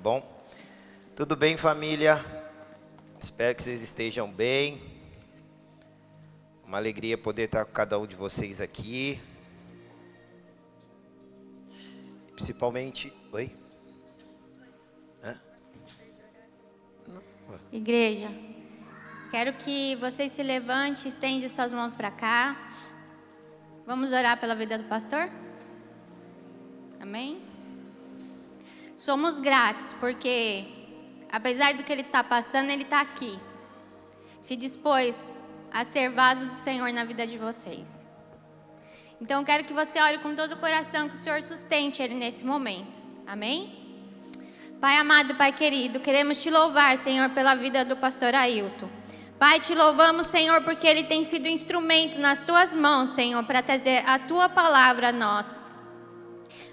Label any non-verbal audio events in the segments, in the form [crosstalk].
bom? Tudo bem, família? Espero que vocês estejam bem. Uma alegria poder estar com cada um de vocês aqui. Principalmente. Oi? Hã? Igreja, quero que vocês se levantem, estende suas mãos para cá. Vamos orar pela vida do pastor? Amém? Somos gratos porque, apesar do que ele está passando, ele está aqui. Se dispôs a ser vaso do Senhor na vida de vocês. Então, quero que você ore com todo o coração, que o Senhor sustente ele nesse momento. Amém? Pai amado, Pai querido, queremos te louvar, Senhor, pela vida do pastor Ailton. Pai, te louvamos, Senhor, porque ele tem sido instrumento nas tuas mãos, Senhor, para trazer a tua palavra a nós.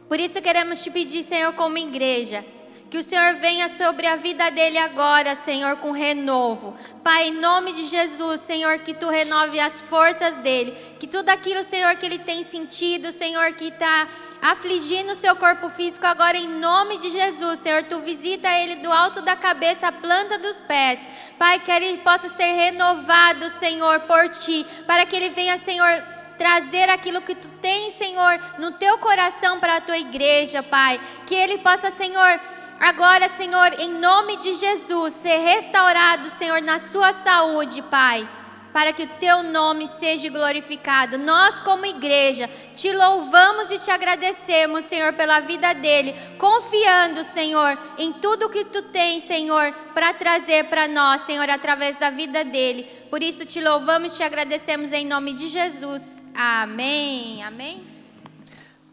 Por isso queremos te pedir, Senhor, como igreja, que o Senhor venha sobre a vida dele agora, Senhor, com renovo. Pai, em nome de Jesus, Senhor, que tu renove as forças dele. Que tudo aquilo, Senhor, que ele tem sentido, Senhor, que está afligindo o seu corpo físico, agora em nome de Jesus, Senhor, tu visita ele do alto da cabeça à planta dos pés. Pai, que ele possa ser renovado, Senhor, por ti, para que ele venha, Senhor, trazer aquilo que tu tens, Senhor, no teu coração para a tua igreja, Pai. Que ele possa, Senhor, agora, Senhor, em nome de Jesus, ser restaurado, Senhor, na sua saúde, Pai. Para que o teu nome seja glorificado. Nós, como igreja, te louvamos e te agradecemos, Senhor, pela vida dele, confiando, Senhor, em tudo que tu tens, Senhor, para trazer para nós, Senhor, através da vida dele. Por isso te louvamos e te agradecemos em nome de Jesus. Amém. Amém.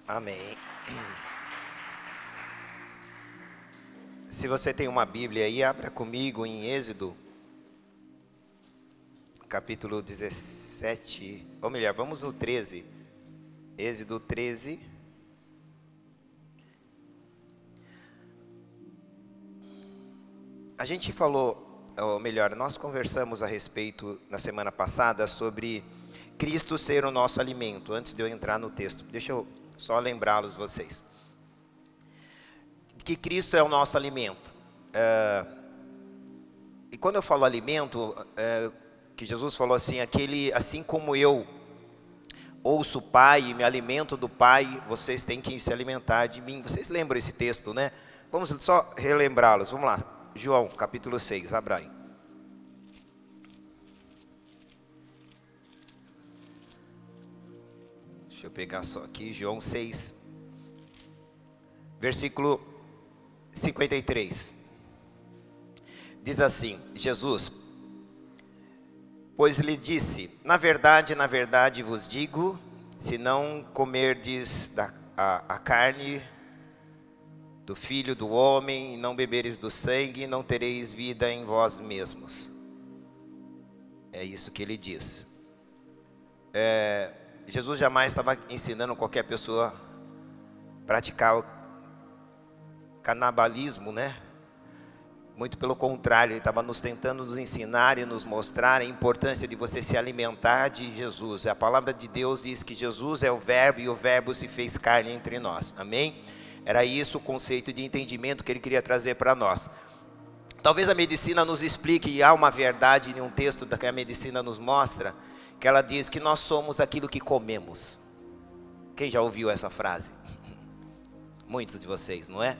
Amém. Se você tem uma Bíblia aí, abra comigo em Êxodo, capítulo 17, ou melhor, vamos no 13. Êxodo 13. A gente falou, ou melhor, nós conversamos a respeito na semana passada sobre Cristo ser o nosso alimento, antes de eu entrar no texto. Deixa eu só lembrá-los vocês. Que Cristo é o nosso alimento. É, e quando eu falo alimento, é, que Jesus falou assim, aquele, assim como eu ouço o Pai e me alimento do Pai, vocês têm que se alimentar de mim. Vocês lembram esse texto, né? Vamos só relembrá-los. Vamos lá. João, capítulo 6, abra aí. Deixa eu pegar só aqui, João 6, versículo 53. Diz assim: Jesus, pois lhe disse: Na verdade, na verdade vos digo, se não comerdes da, a, a carne do filho do homem e não beberes do sangue, não tereis vida em vós mesmos. É isso que ele diz. É, Jesus jamais estava ensinando qualquer pessoa a praticar o canibalismo, né? Muito pelo contrário, ele estava nos tentando nos ensinar e nos mostrar a importância de você se alimentar de Jesus. A palavra de Deus diz que Jesus é o Verbo e o Verbo se fez carne entre nós. Amém? Era isso o conceito de entendimento que ele queria trazer para nós. Talvez a medicina nos explique, e há uma verdade em um texto que a medicina nos mostra, que ela diz que nós somos aquilo que comemos. Quem já ouviu essa frase? [laughs] Muitos de vocês, não é?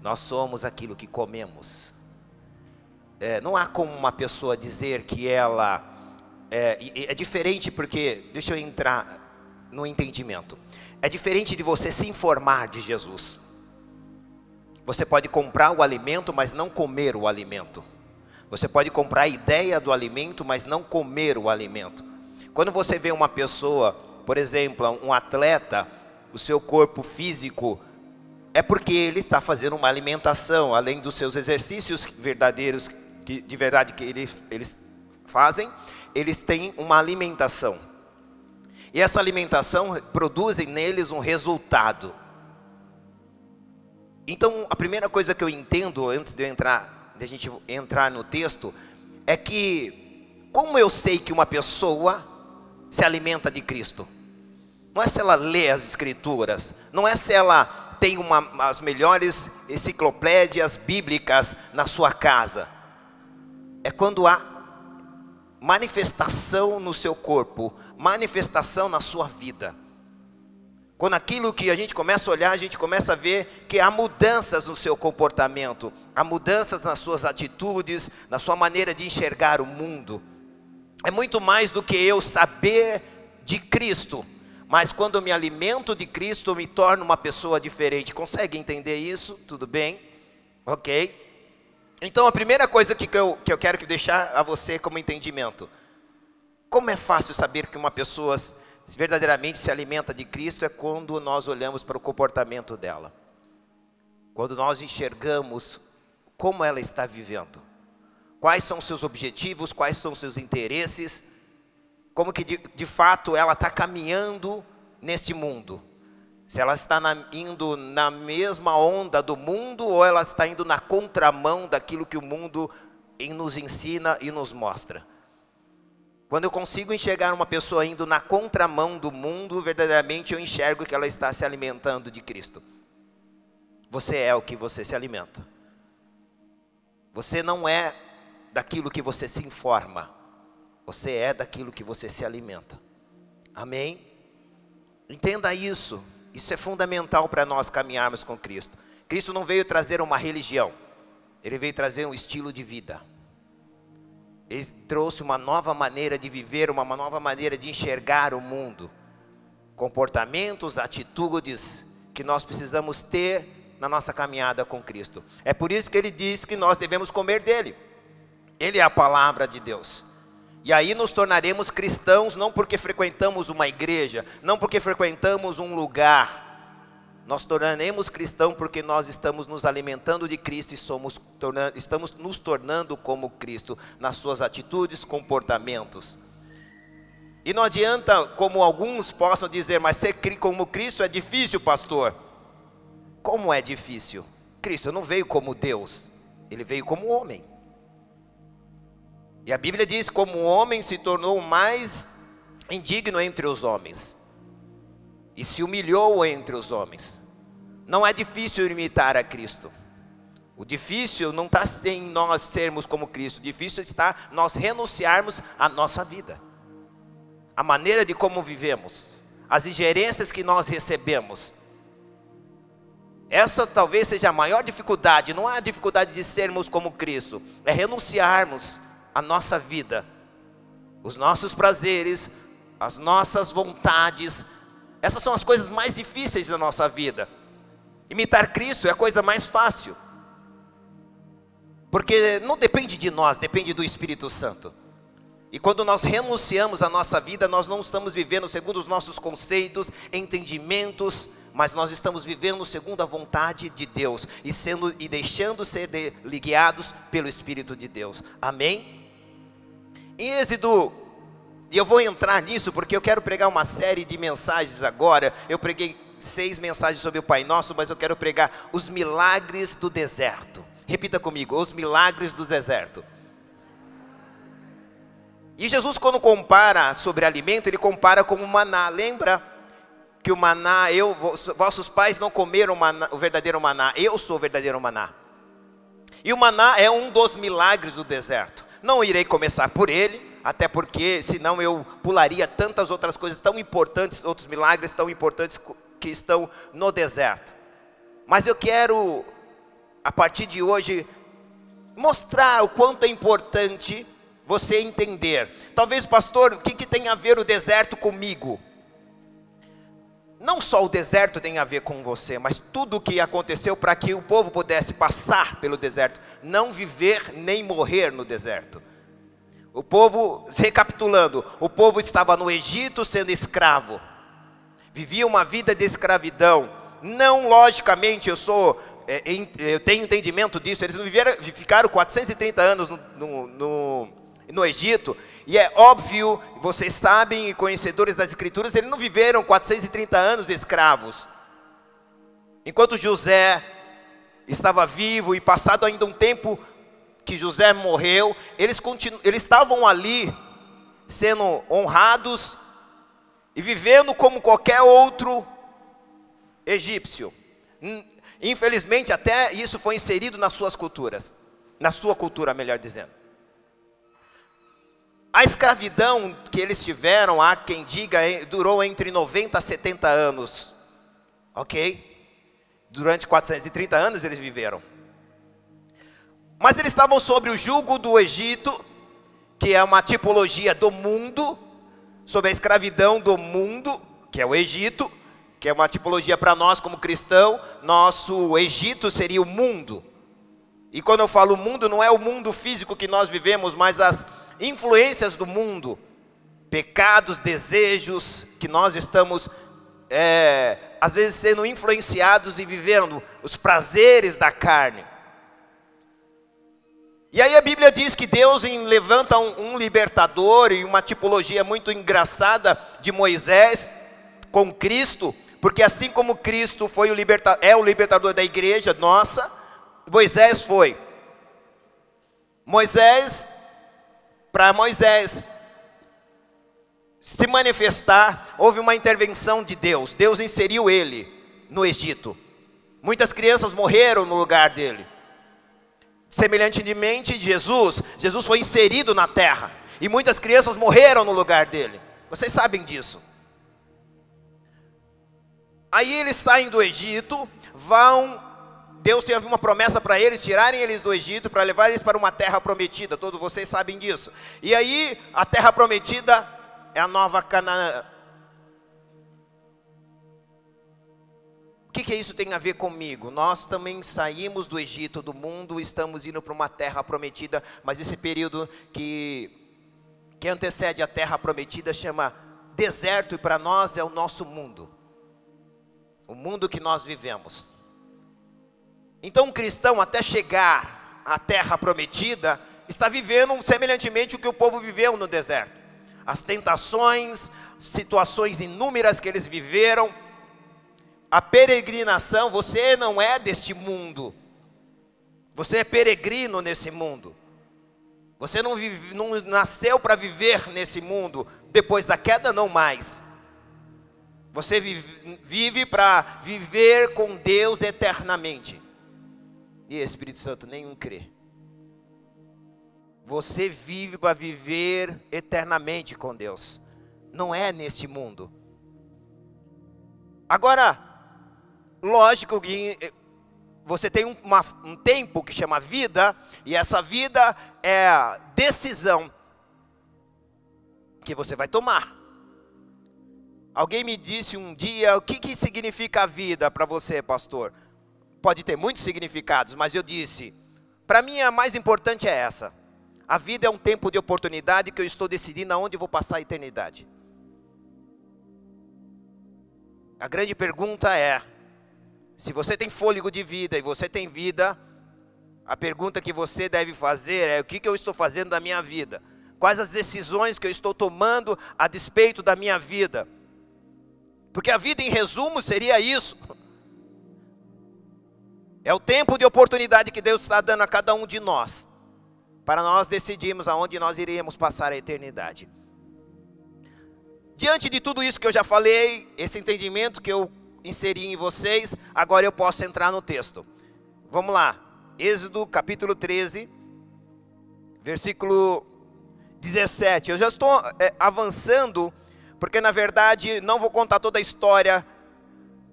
Nós somos aquilo que comemos. É, não há como uma pessoa dizer que ela. É, é diferente porque, deixa eu entrar no entendimento. É diferente de você se informar de Jesus. Você pode comprar o alimento, mas não comer o alimento. Você pode comprar a ideia do alimento, mas não comer o alimento. Quando você vê uma pessoa, por exemplo, um atleta, o seu corpo físico é porque ele está fazendo uma alimentação, além dos seus exercícios verdadeiros que de verdade que eles, eles fazem, eles têm uma alimentação. E essa alimentação produz neles um resultado. Então, a primeira coisa que eu entendo antes de eu entrar, de a gente entrar no texto, é que como eu sei que uma pessoa se alimenta de Cristo? Não é se ela lê as escrituras, não é se ela tem uma, as melhores enciclopédias bíblicas na sua casa? É quando há manifestação no seu corpo, manifestação na sua vida. Quando aquilo que a gente começa a olhar, a gente começa a ver que há mudanças no seu comportamento, há mudanças nas suas atitudes, na sua maneira de enxergar o mundo. É muito mais do que eu saber de Cristo, mas quando eu me alimento de Cristo, eu me torno uma pessoa diferente. Consegue entender isso? Tudo bem? Ok? Então a primeira coisa que eu, que eu quero deixar a você como entendimento: como é fácil saber que uma pessoa verdadeiramente se alimenta de Cristo é quando nós olhamos para o comportamento dela. Quando nós enxergamos como ela está vivendo. Quais são seus objetivos, quais são seus interesses, como que de, de fato ela está caminhando neste mundo. Se ela está na, indo na mesma onda do mundo ou ela está indo na contramão daquilo que o mundo nos ensina e nos mostra. Quando eu consigo enxergar uma pessoa indo na contramão do mundo, verdadeiramente eu enxergo que ela está se alimentando de Cristo. Você é o que você se alimenta. Você não é daquilo que você se informa. Você é daquilo que você se alimenta. Amém? Entenda isso. Isso é fundamental para nós caminharmos com Cristo. Cristo não veio trazer uma religião. Ele veio trazer um estilo de vida. Ele trouxe uma nova maneira de viver, uma nova maneira de enxergar o mundo. Comportamentos, atitudes que nós precisamos ter na nossa caminhada com Cristo. É por isso que ele diz que nós devemos comer dele. Ele é a palavra de Deus. E aí nos tornaremos cristãos não porque frequentamos uma igreja, não porque frequentamos um lugar, nós tornaremos cristão porque nós estamos nos alimentando de Cristo e somos, estamos nos tornando como Cristo nas suas atitudes, comportamentos. E não adianta, como alguns possam dizer, mas ser como Cristo é difícil, pastor. Como é difícil? Cristo não veio como Deus, ele veio como homem. E a Bíblia diz: como o homem se tornou mais indigno entre os homens, e se humilhou entre os homens. Não é difícil imitar a Cristo. O difícil não está em nós sermos como Cristo, o difícil está nós renunciarmos à nossa vida, a maneira de como vivemos, as ingerências que nós recebemos. Essa talvez seja a maior dificuldade, não é a dificuldade de sermos como Cristo, é renunciarmos à nossa vida, os nossos prazeres, as nossas vontades. Essas são as coisas mais difíceis da nossa vida. Imitar Cristo é a coisa mais fácil. Porque não depende de nós, depende do Espírito Santo. E quando nós renunciamos à nossa vida, nós não estamos vivendo segundo os nossos conceitos, entendimentos, mas nós estamos vivendo segundo a vontade de Deus e sendo e deixando ser de, pelo Espírito de Deus. Amém? Êxodo, e eu vou entrar nisso porque eu quero pregar uma série de mensagens agora. Eu preguei seis mensagens sobre o Pai Nosso, mas eu quero pregar os milagres do deserto. Repita comigo: os milagres do deserto. E Jesus, quando compara sobre alimento, ele compara como maná. Lembra que o maná, eu, vossos pais não comeram maná, o verdadeiro maná, eu sou o verdadeiro maná. E o maná é um dos milagres do deserto. Não irei começar por ele, até porque senão eu pularia tantas outras coisas tão importantes, outros milagres tão importantes que estão no deserto. Mas eu quero, a partir de hoje, mostrar o quanto é importante você entender. Talvez, pastor, o que, que tem a ver o deserto comigo? Não só o deserto tem a ver com você, mas tudo o que aconteceu para que o povo pudesse passar pelo deserto, não viver nem morrer no deserto. O povo, recapitulando, o povo estava no Egito sendo escravo vivia uma vida de escravidão. Não logicamente, eu sou, é, eu tenho entendimento disso. Eles não viveram, ficaram 430 anos no, no, no, no Egito, e é óbvio, vocês sabem, conhecedores das Escrituras, eles não viveram 430 anos escravos. Enquanto José estava vivo e passado ainda um tempo que José morreu, eles, continu, eles estavam ali sendo honrados e vivendo como qualquer outro egípcio. Hum, infelizmente, até isso foi inserido nas suas culturas, na sua cultura, melhor dizendo. A escravidão que eles tiveram, há quem diga, durou entre 90 a 70 anos. Ok? Durante 430 anos eles viveram. Mas eles estavam sobre o jugo do Egito, que é uma tipologia do mundo, sobre a escravidão do mundo, que é o Egito, que é uma tipologia para nós como cristão, nosso Egito seria o mundo. E quando eu falo mundo, não é o mundo físico que nós vivemos, mas as influências do mundo, pecados, desejos que nós estamos, é, às vezes, sendo influenciados e vivendo os prazeres da carne. E aí a Bíblia diz que Deus levanta um, um libertador e uma tipologia muito engraçada de Moisés com Cristo, porque assim como Cristo foi o liberta, é o libertador da igreja nossa, Moisés foi. Moisés para Moisés se manifestar, houve uma intervenção de Deus. Deus inseriu ele no Egito. Muitas crianças morreram no lugar dele. Semelhantemente, Jesus, Jesus foi inserido na terra e muitas crianças morreram no lugar dele. Vocês sabem disso. Aí eles saem do Egito, vão Deus tinha uma promessa para eles, tirarem eles do Egito, para levar eles para uma terra prometida, todos vocês sabem disso. E aí, a terra prometida é a nova Canaã. O que, que isso tem a ver comigo? Nós também saímos do Egito, do mundo, estamos indo para uma terra prometida, mas esse período que, que antecede a terra prometida chama deserto, e para nós é o nosso mundo, o mundo que nós vivemos. Então, um cristão, até chegar à terra prometida, está vivendo semelhantemente o que o povo viveu no deserto. As tentações, situações inúmeras que eles viveram, a peregrinação, você não é deste mundo. Você é peregrino nesse mundo. Você não, vive, não nasceu para viver nesse mundo, depois da queda, não mais. Você vive, vive para viver com Deus eternamente e Espírito Santo nenhum crê. Você vive para viver eternamente com Deus. Não é neste mundo. Agora, lógico que eh, você tem uma, um tempo que chama vida, e essa vida é a decisão que você vai tomar. Alguém me disse um dia o que, que significa a vida para você, pastor pode ter muitos significados, mas eu disse, para mim a mais importante é essa. A vida é um tempo de oportunidade que eu estou decidindo aonde vou passar a eternidade. A grande pergunta é: se você tem fôlego de vida e você tem vida, a pergunta que você deve fazer é: o que, que eu estou fazendo da minha vida? Quais as decisões que eu estou tomando a despeito da minha vida? Porque a vida, em resumo, seria isso. É o tempo de oportunidade que Deus está dando a cada um de nós, para nós decidirmos aonde nós iríamos passar a eternidade. Diante de tudo isso que eu já falei, esse entendimento que eu inseri em vocês, agora eu posso entrar no texto. Vamos lá, Êxodo capítulo 13, versículo 17. Eu já estou é, avançando, porque na verdade não vou contar toda a história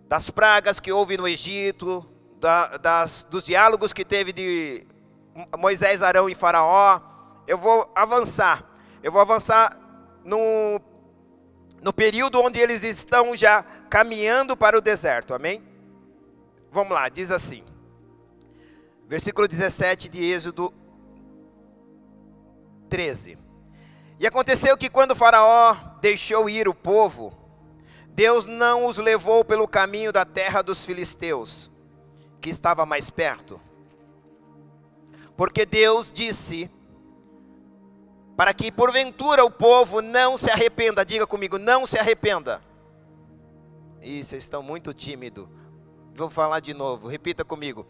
das pragas que houve no Egito, da, das, dos diálogos que teve de Moisés, Arão e Faraó, eu vou avançar. Eu vou avançar no, no período onde eles estão já caminhando para o deserto, amém? Vamos lá, diz assim, versículo 17 de Êxodo 13. E aconteceu que quando Faraó deixou ir o povo, Deus não os levou pelo caminho da terra dos filisteus, que estava mais perto. Porque Deus disse para que porventura o povo não se arrependa. Diga comigo, não se arrependa. Ih, vocês estão muito tímidos. Vou falar de novo, repita comigo.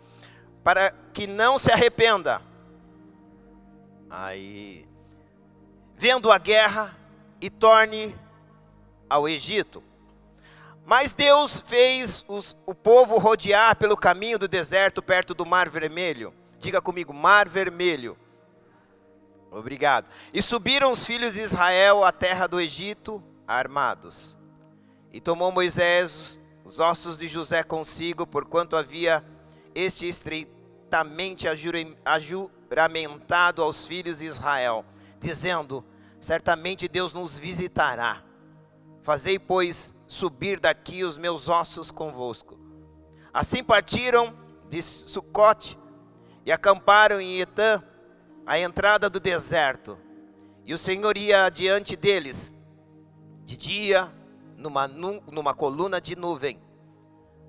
Para que não se arrependa. Aí, vendo a guerra e torne ao Egito. Mas Deus fez os, o povo rodear pelo caminho do deserto perto do Mar Vermelho. Diga comigo, Mar Vermelho. Obrigado. E subiram os filhos de Israel à terra do Egito armados. E tomou Moisés os ossos de José consigo, porquanto havia este estreitamente ajuramentado aos filhos de Israel, dizendo: Certamente Deus nos visitará. Fazei, pois, subir daqui os meus ossos convosco. Assim partiram de Sucote e acamparam em Etã, à entrada do deserto. E o Senhor ia adiante deles, de dia, numa, numa coluna de nuvem,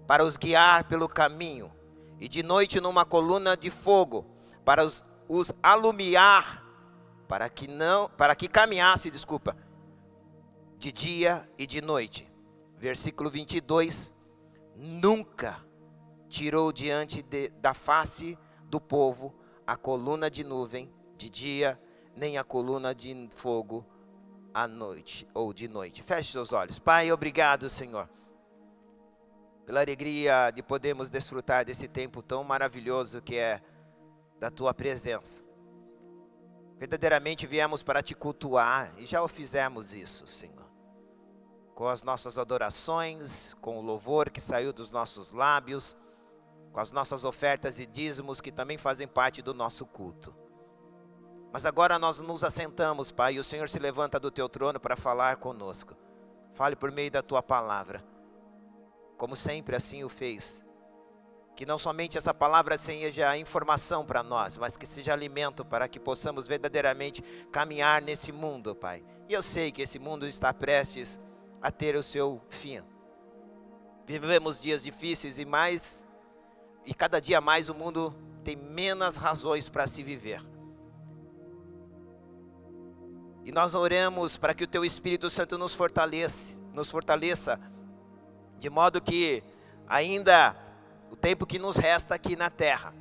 para os guiar pelo caminho, e de noite numa coluna de fogo, para os, os alumiar, para que não, para que caminhasse, desculpa, de dia e de noite. Versículo 22. Nunca tirou diante de, da face do povo a coluna de nuvem de dia, nem a coluna de fogo à noite ou de noite. Feche seus olhos. Pai, obrigado, Senhor, pela alegria de podermos desfrutar desse tempo tão maravilhoso que é da tua presença. Verdadeiramente viemos para te cultuar e já o fizemos isso, Senhor com as nossas adorações, com o louvor que saiu dos nossos lábios, com as nossas ofertas e dízimos que também fazem parte do nosso culto. Mas agora nós nos assentamos, Pai, e o Senhor se levanta do teu trono para falar conosco. Fale por meio da tua palavra, como sempre assim o fez. Que não somente essa palavra seja informação para nós, mas que seja alimento para que possamos verdadeiramente caminhar nesse mundo, Pai. E eu sei que esse mundo está prestes a ter o seu fim. Vivemos dias difíceis e mais e cada dia mais o mundo tem menos razões para se viver. E nós oramos para que o teu Espírito Santo nos fortaleça, nos fortaleça de modo que ainda o tempo que nos resta aqui na terra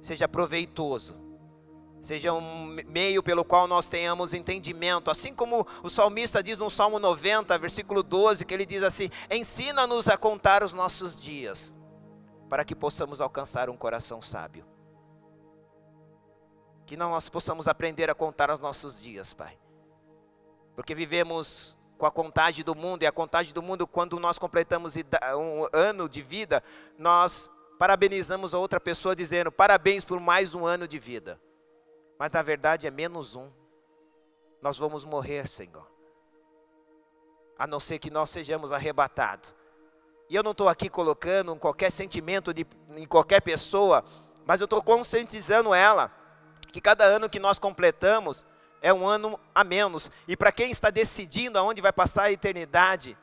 seja proveitoso seja um meio pelo qual nós tenhamos entendimento. Assim como o salmista diz no Salmo 90, versículo 12, que ele diz assim: Ensina-nos a contar os nossos dias, para que possamos alcançar um coração sábio. Que nós possamos aprender a contar os nossos dias, Pai. Porque vivemos com a contagem do mundo, e a contagem do mundo, quando nós completamos um ano de vida, nós parabenizamos a outra pessoa dizendo: parabéns por mais um ano de vida mas na verdade é menos um. Nós vamos morrer, Senhor, a não ser que nós sejamos arrebatados. E eu não estou aqui colocando qualquer sentimento de, em qualquer pessoa, mas eu estou conscientizando ela que cada ano que nós completamos é um ano a menos. E para quem está decidindo aonde vai passar a eternidade,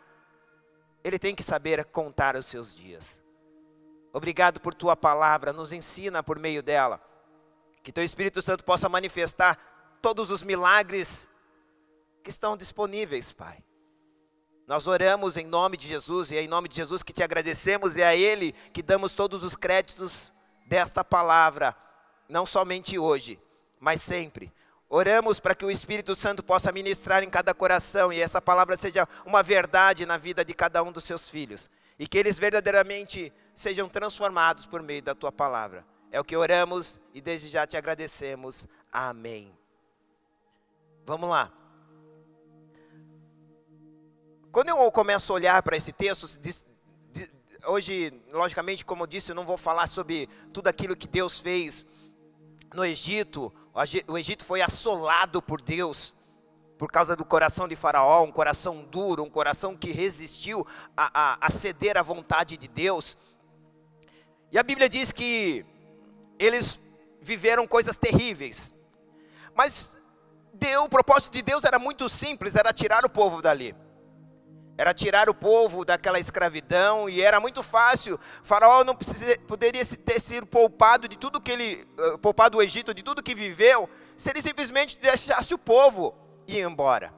ele tem que saber contar os seus dias. Obrigado por tua palavra, nos ensina por meio dela que teu Espírito Santo possa manifestar todos os milagres que estão disponíveis, Pai. Nós oramos em nome de Jesus e é em nome de Jesus que te agradecemos e é a Ele que damos todos os créditos desta palavra, não somente hoje, mas sempre. Oramos para que o Espírito Santo possa ministrar em cada coração e essa palavra seja uma verdade na vida de cada um dos seus filhos e que eles verdadeiramente sejam transformados por meio da tua palavra. É o que oramos e desde já te agradecemos. Amém. Vamos lá. Quando eu começo a olhar para esse texto, hoje, logicamente, como eu disse, eu não vou falar sobre tudo aquilo que Deus fez no Egito. O Egito foi assolado por Deus por causa do coração de Faraó, um coração duro, um coração que resistiu a, a, a ceder à vontade de Deus. E a Bíblia diz que eles viveram coisas terríveis. Mas Deus, o propósito de Deus era muito simples, era tirar o povo dali. Era tirar o povo daquela escravidão e era muito fácil. Faraó não precisa, poderia ter sido poupado de tudo que ele, eh, poupado o Egito de tudo que viveu, se ele simplesmente deixasse o povo ir embora.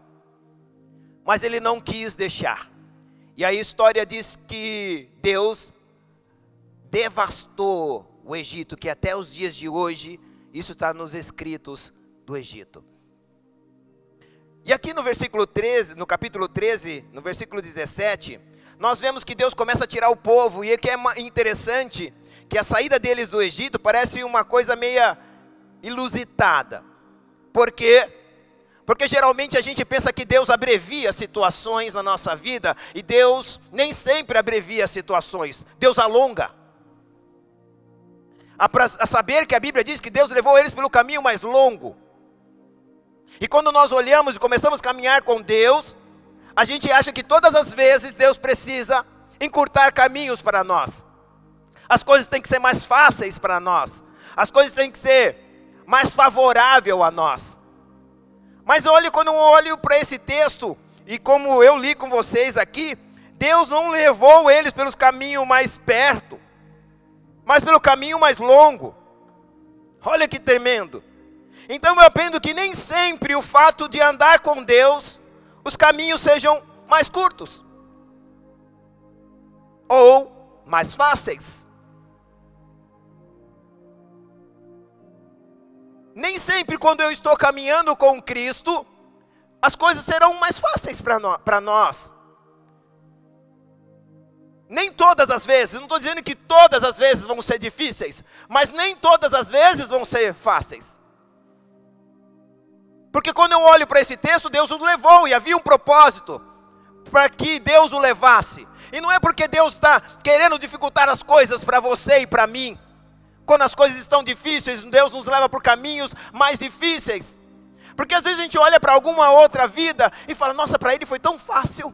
Mas ele não quis deixar. E a história diz que Deus devastou o Egito, que até os dias de hoje, isso está nos escritos do Egito. E aqui no versículo 13, no capítulo 13, no versículo 17, nós vemos que Deus começa a tirar o povo, e o que é interessante, que a saída deles do Egito parece uma coisa meia ilusitada. Por quê? Porque geralmente a gente pensa que Deus abrevia situações na nossa vida, e Deus nem sempre abrevia situações, Deus alonga. A, a saber que a Bíblia diz que Deus levou eles pelo caminho mais longo. E quando nós olhamos e começamos a caminhar com Deus, a gente acha que todas as vezes Deus precisa encurtar caminhos para nós. As coisas têm que ser mais fáceis para nós. As coisas têm que ser mais favorável a nós. Mas olhe quando eu olho para esse texto e como eu li com vocês aqui, Deus não levou eles pelos caminhos mais perto, mas pelo caminho mais longo. Olha que tremendo. Então eu aprendo que nem sempre o fato de andar com Deus, os caminhos sejam mais curtos ou mais fáceis. Nem sempre quando eu estou caminhando com Cristo, as coisas serão mais fáceis para nós. Nem todas as vezes, não estou dizendo que todas as vezes vão ser difíceis, mas nem todas as vezes vão ser fáceis. Porque quando eu olho para esse texto, Deus o levou e havia um propósito para que Deus o levasse. E não é porque Deus está querendo dificultar as coisas para você e para mim. Quando as coisas estão difíceis, Deus nos leva por caminhos mais difíceis. Porque às vezes a gente olha para alguma outra vida e fala: Nossa, para ele foi tão fácil.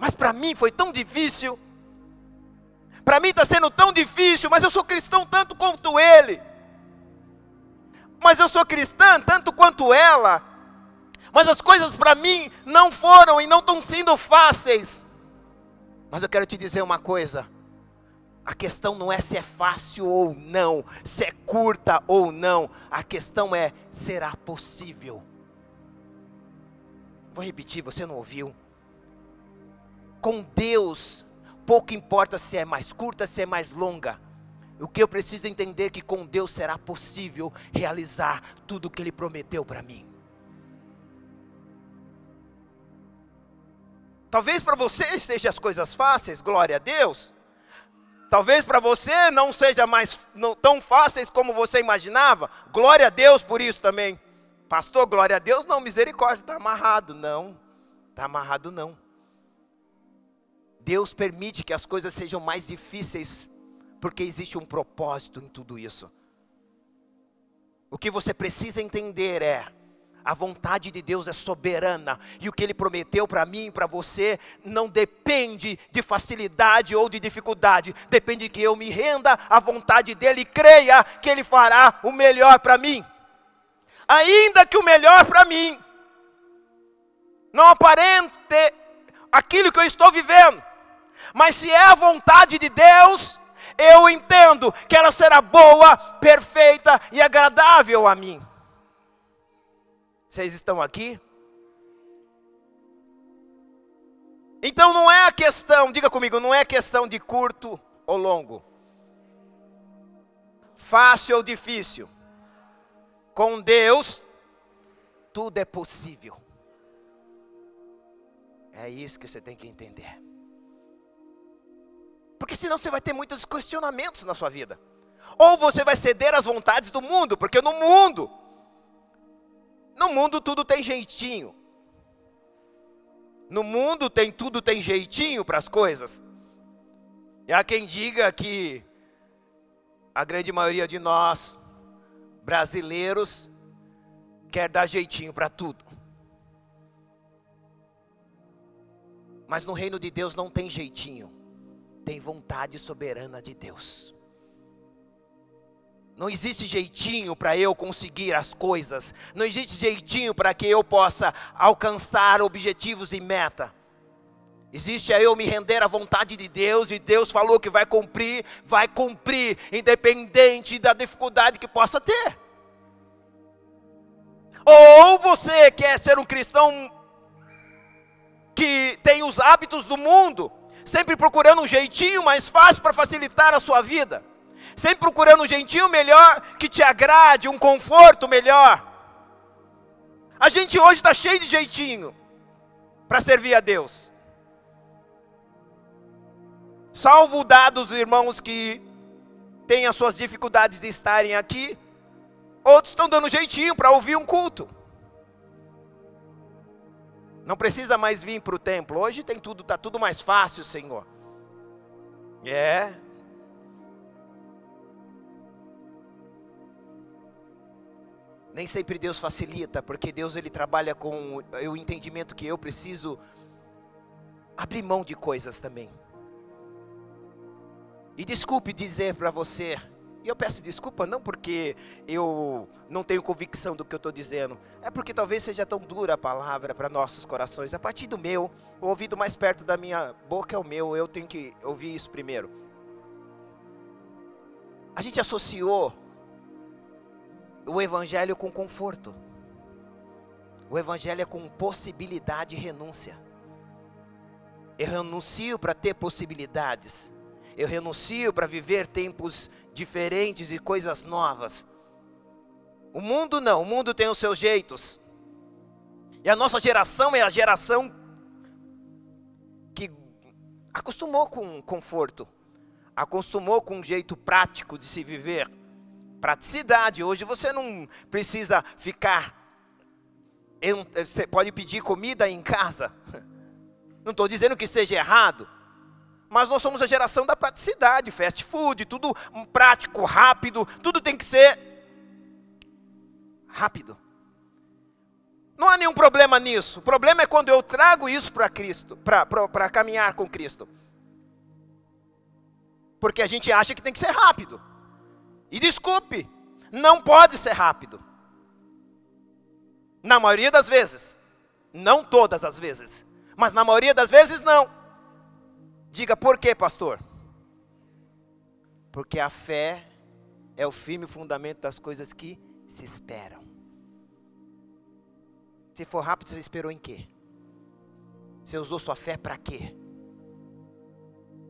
Mas para mim foi tão difícil. Para mim está sendo tão difícil, mas eu sou cristão tanto quanto ele mas eu sou cristã tanto quanto ela. Mas as coisas para mim não foram e não estão sendo fáceis. Mas eu quero te dizer uma coisa: a questão não é se é fácil ou não, se é curta ou não, a questão é: será possível? Vou repetir, você não ouviu? Com Deus, pouco importa se é mais curta, se é mais longa o que eu preciso entender é que com Deus será possível realizar tudo o que Ele prometeu para mim. Talvez para você sejam as coisas fáceis, glória a Deus. Talvez para você não seja mais não, tão fáceis como você imaginava. Glória a Deus por isso também. Pastor, glória a Deus, não, misericórdia, está amarrado. Não, está amarrado não. Deus permite que as coisas sejam mais difíceis porque existe um propósito em tudo isso. O que você precisa entender é: a vontade de Deus é soberana, e o que Ele prometeu para mim e para você não depende de facilidade ou de dificuldade, depende que eu me renda à vontade dEle e creia que Ele fará o melhor para mim. Ainda que o melhor para mim não aparente aquilo que eu estou vivendo, mas se é a vontade de Deus, eu entendo que ela será boa, perfeita e agradável a mim. Vocês estão aqui? Então não é a questão, diga comigo, não é questão de curto ou longo, fácil ou difícil. Com Deus, tudo é possível. É isso que você tem que entender. Porque senão você vai ter muitos questionamentos na sua vida. Ou você vai ceder às vontades do mundo, porque no mundo, no mundo tudo tem jeitinho. No mundo tem tudo tem jeitinho para as coisas. E há quem diga que a grande maioria de nós brasileiros quer dar jeitinho para tudo. Mas no reino de Deus não tem jeitinho tem vontade soberana de Deus. Não existe jeitinho para eu conseguir as coisas. Não existe jeitinho para que eu possa alcançar objetivos e meta. Existe a eu me render à vontade de Deus e Deus falou que vai cumprir, vai cumprir, independente da dificuldade que possa ter. Ou você quer ser um cristão que tem os hábitos do mundo, sempre procurando um jeitinho mais fácil para facilitar a sua vida, sempre procurando um jeitinho melhor que te agrade, um conforto melhor. A gente hoje está cheio de jeitinho para servir a Deus. Salvo dados irmãos que têm as suas dificuldades de estarem aqui, outros estão dando jeitinho para ouvir um culto. Não precisa mais vir para o templo. Hoje tem tudo, está tudo mais fácil, Senhor. É. Nem sempre Deus facilita, porque Deus ele trabalha com o entendimento que eu preciso abrir mão de coisas também. E desculpe dizer para você, e eu peço desculpa não porque eu não tenho convicção do que eu estou dizendo, é porque talvez seja tão dura a palavra para nossos corações. A partir do meu, o ouvido mais perto da minha boca é o meu, eu tenho que ouvir isso primeiro. A gente associou o evangelho com conforto. O evangelho é com possibilidade e renúncia. Eu renuncio para ter possibilidades. Eu renuncio para viver tempos diferentes e coisas novas. O mundo não, o mundo tem os seus jeitos. E a nossa geração é a geração que acostumou com conforto, acostumou com um jeito prático de se viver. Praticidade, hoje você não precisa ficar, você pode pedir comida em casa. [laughs] Não estou dizendo que seja errado, mas nós somos a geração da praticidade, fast food, tudo prático, rápido, tudo tem que ser rápido. Não há nenhum problema nisso. O problema é quando eu trago isso para Cristo, para caminhar com Cristo. Porque a gente acha que tem que ser rápido. E desculpe, não pode ser rápido. Na maioria das vezes. Não todas as vezes. Mas na maioria das vezes não. Diga por quê, pastor? Porque a fé é o firme fundamento das coisas que se esperam. Se for rápido, você esperou em quê? Você usou sua fé para quê?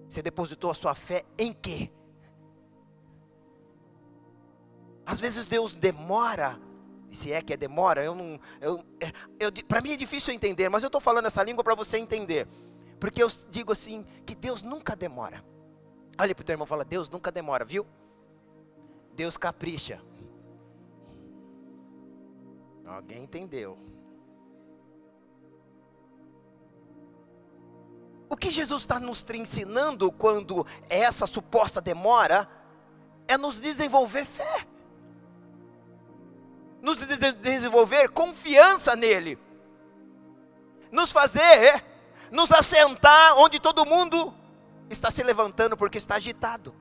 Você depositou a sua fé em quê? Às vezes Deus demora, se é que é demora, eu não, eu, é, eu para mim é difícil entender, mas eu estou falando essa língua para você entender. Porque eu digo assim, que Deus nunca demora. Olha para o teu irmão e fala, Deus nunca demora, viu? Deus capricha. Alguém entendeu? O que Jesus está nos ensinando quando essa suposta demora é nos desenvolver fé, nos desenvolver confiança nele, nos fazer nos assentar onde todo mundo está se levantando porque está agitado.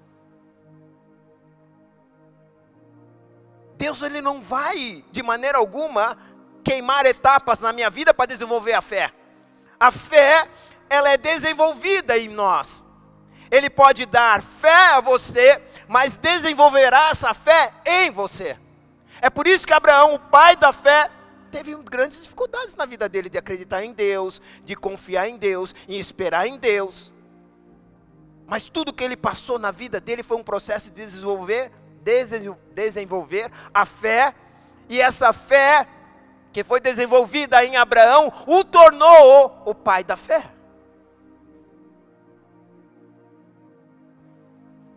Deus ele não vai de maneira alguma queimar etapas na minha vida para desenvolver a fé. A fé, ela é desenvolvida em nós. Ele pode dar fé a você, mas desenvolverá essa fé em você. É por isso que Abraão, o pai da fé, teve grandes dificuldades na vida dele de acreditar em Deus, de confiar em Deus, em esperar em Deus. Mas tudo que ele passou na vida dele foi um processo de desenvolver, desenvolver a fé, e essa fé que foi desenvolvida em Abraão o tornou o pai da fé.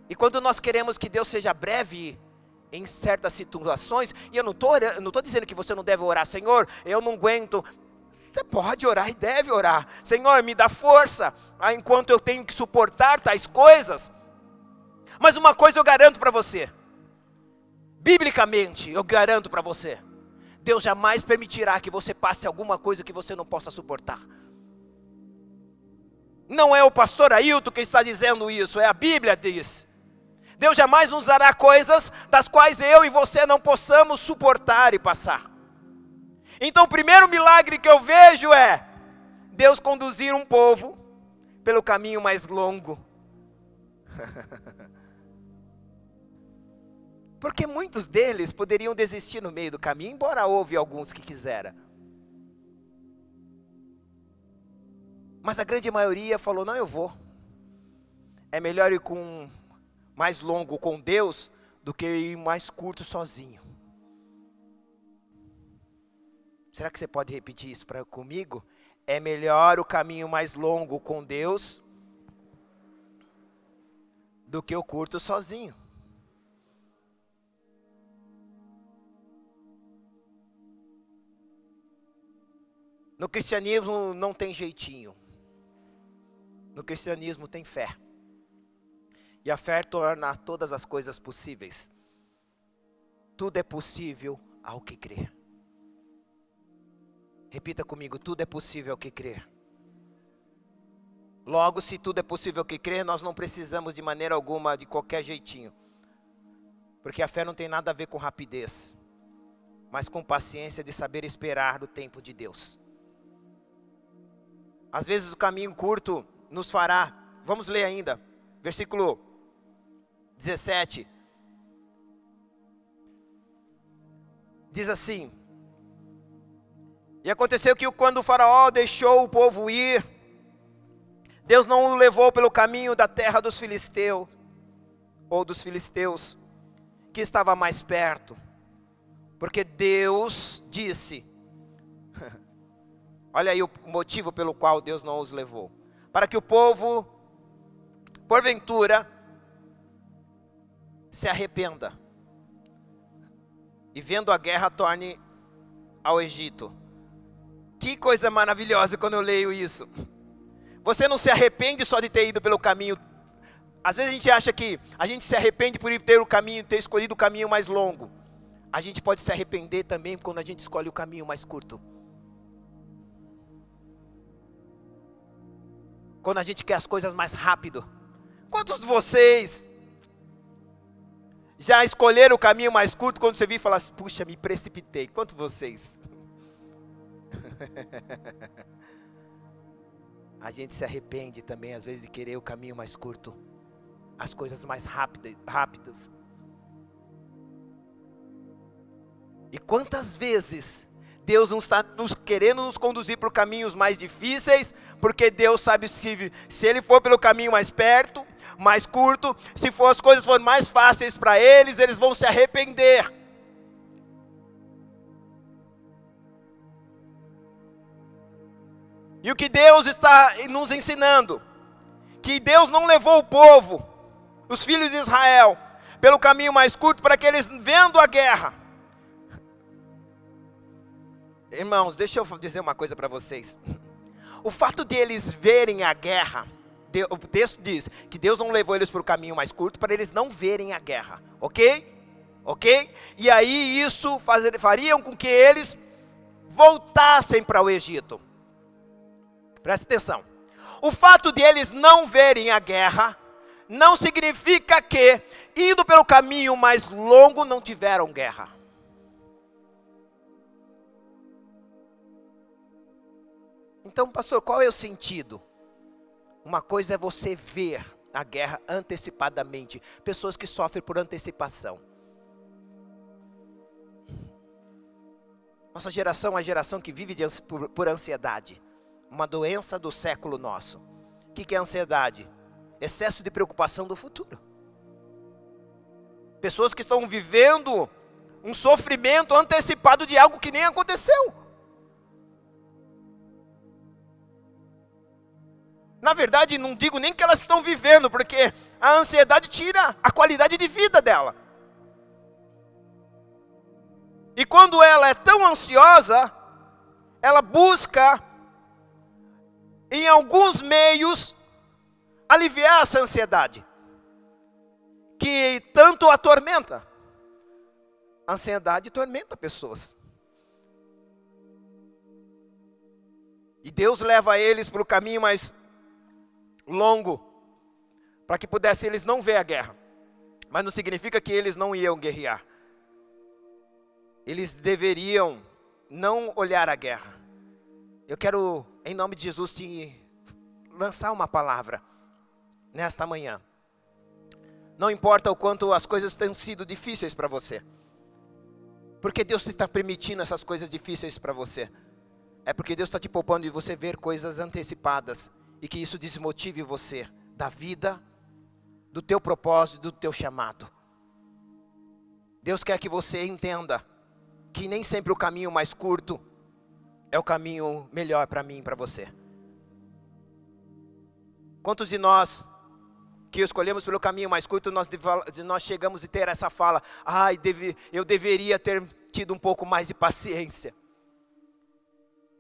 E quando nós queremos que Deus seja breve em certas situações, e eu não estou dizendo que você não deve orar, Senhor, eu não aguento. Você pode orar e deve orar. Senhor, me dá força, ah, enquanto eu tenho que suportar tais coisas. Mas uma coisa eu garanto para você, biblicamente, eu garanto para você: Deus jamais permitirá que você passe alguma coisa que você não possa suportar. Não é o pastor Ailton que está dizendo isso, é a Bíblia diz. Deus jamais nos dará coisas das quais eu e você não possamos suportar e passar. Então, o primeiro milagre que eu vejo é Deus conduzir um povo pelo caminho mais longo. [laughs] Porque muitos deles poderiam desistir no meio do caminho, embora houve alguns que quiseram. Mas a grande maioria falou: não, eu vou. É melhor ir com mais longo com Deus do que ir mais curto sozinho. Será que você pode repetir isso para comigo? É melhor o caminho mais longo com Deus do que o curto sozinho. No cristianismo não tem jeitinho. No cristianismo tem fé. E a fé torna todas as coisas possíveis. Tudo é possível ao que crer. Repita comigo: tudo é possível ao que crer. Logo, se tudo é possível ao que crer, nós não precisamos de maneira alguma, de qualquer jeitinho. Porque a fé não tem nada a ver com rapidez, mas com paciência de saber esperar do tempo de Deus. Às vezes o caminho curto nos fará, vamos ler ainda, versículo 17. Diz assim: E aconteceu que quando o Faraó deixou o povo ir, Deus não o levou pelo caminho da terra dos filisteus, ou dos filisteus, que estava mais perto, porque Deus disse: [laughs] Olha aí o motivo pelo qual Deus não os levou. Para que o povo, porventura, se arrependa e vendo a guerra torne ao Egito. Que coisa maravilhosa quando eu leio isso. Você não se arrepende só de ter ido pelo caminho. Às vezes a gente acha que a gente se arrepende por ter o caminho, ter escolhido o caminho mais longo. A gente pode se arrepender também quando a gente escolhe o caminho mais curto. Quando a gente quer as coisas mais rápido. Quantos de vocês já escolheram o caminho mais curto quando você viu e falar assim, puxa, me precipitei. Quanto vocês? [laughs] A gente se arrepende também, às vezes, de querer o caminho mais curto, as coisas mais rápidas. E quantas vezes Deus não está nos querendo nos conduzir por caminhos mais difíceis, porque Deus sabe se, se Ele for pelo caminho mais perto, mais curto, se for as coisas forem mais fáceis para eles, eles vão se arrepender. E o que Deus está nos ensinando? Que Deus não levou o povo, os filhos de Israel, pelo caminho mais curto para que eles, vendo a guerra, Irmãos, deixa eu dizer uma coisa para vocês. O fato de eles verem a guerra, o texto diz que Deus não levou eles para o caminho mais curto para eles não verem a guerra, ok? Ok? E aí isso fazer, fariam com que eles voltassem para o Egito. Presta atenção. O fato de eles não verem a guerra não significa que, indo pelo caminho mais longo, não tiveram guerra. Então, pastor, qual é o sentido? Uma coisa é você ver a guerra antecipadamente, pessoas que sofrem por antecipação. Nossa geração é a geração que vive de, por, por, ansiedade, uma doença do século nosso. O que, que é ansiedade? Excesso de preocupação do futuro. Pessoas que estão vivendo um sofrimento antecipado de algo que nem aconteceu. Na verdade, não digo nem que elas estão vivendo, porque a ansiedade tira a qualidade de vida dela. E quando ela é tão ansiosa, ela busca, em alguns meios, aliviar essa ansiedade, que tanto atormenta. A ansiedade tormenta pessoas. E Deus leva eles para o caminho mais longo, para que pudessem eles não ver a guerra. Mas não significa que eles não iam guerrear. Eles deveriam não olhar a guerra. Eu quero, em nome de Jesus, te lançar uma palavra nesta manhã. Não importa o quanto as coisas tenham sido difíceis para você. Porque Deus está permitindo essas coisas difíceis para você. É porque Deus está te poupando de você ver coisas antecipadas e que isso desmotive você da vida, do teu propósito, do teu chamado. Deus quer que você entenda que nem sempre o caminho mais curto é o caminho melhor para mim e para você. Quantos de nós que escolhemos pelo caminho mais curto, nós, nós chegamos a ter essa fala: ai, deve, eu deveria ter tido um pouco mais de paciência.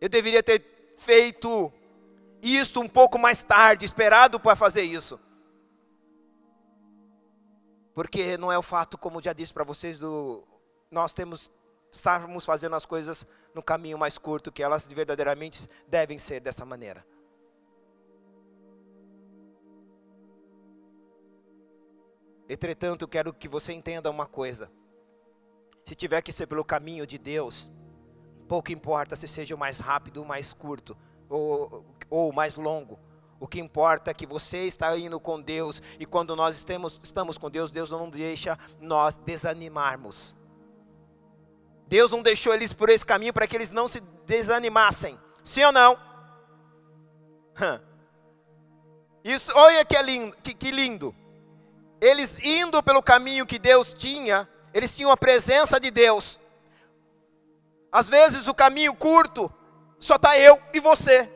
Eu deveria ter feito isto um pouco mais tarde, esperado para fazer isso. Porque não é o fato, como já disse para vocês, do nós temos estarmos fazendo as coisas no caminho mais curto, que elas verdadeiramente devem ser dessa maneira. Entretanto, eu quero que você entenda uma coisa. Se tiver que ser pelo caminho de Deus, pouco importa se seja o mais rápido ou mais curto, ou, ou mais longo. O que importa é que você está indo com Deus, e quando nós estamos, estamos com Deus, Deus não deixa nós desanimarmos. Deus não deixou eles por esse caminho para que eles não se desanimassem. Sim ou não? Isso, olha que, é lindo, que, que lindo eles indo pelo caminho que Deus tinha, eles tinham a presença de Deus. Às vezes o caminho curto só está eu e você.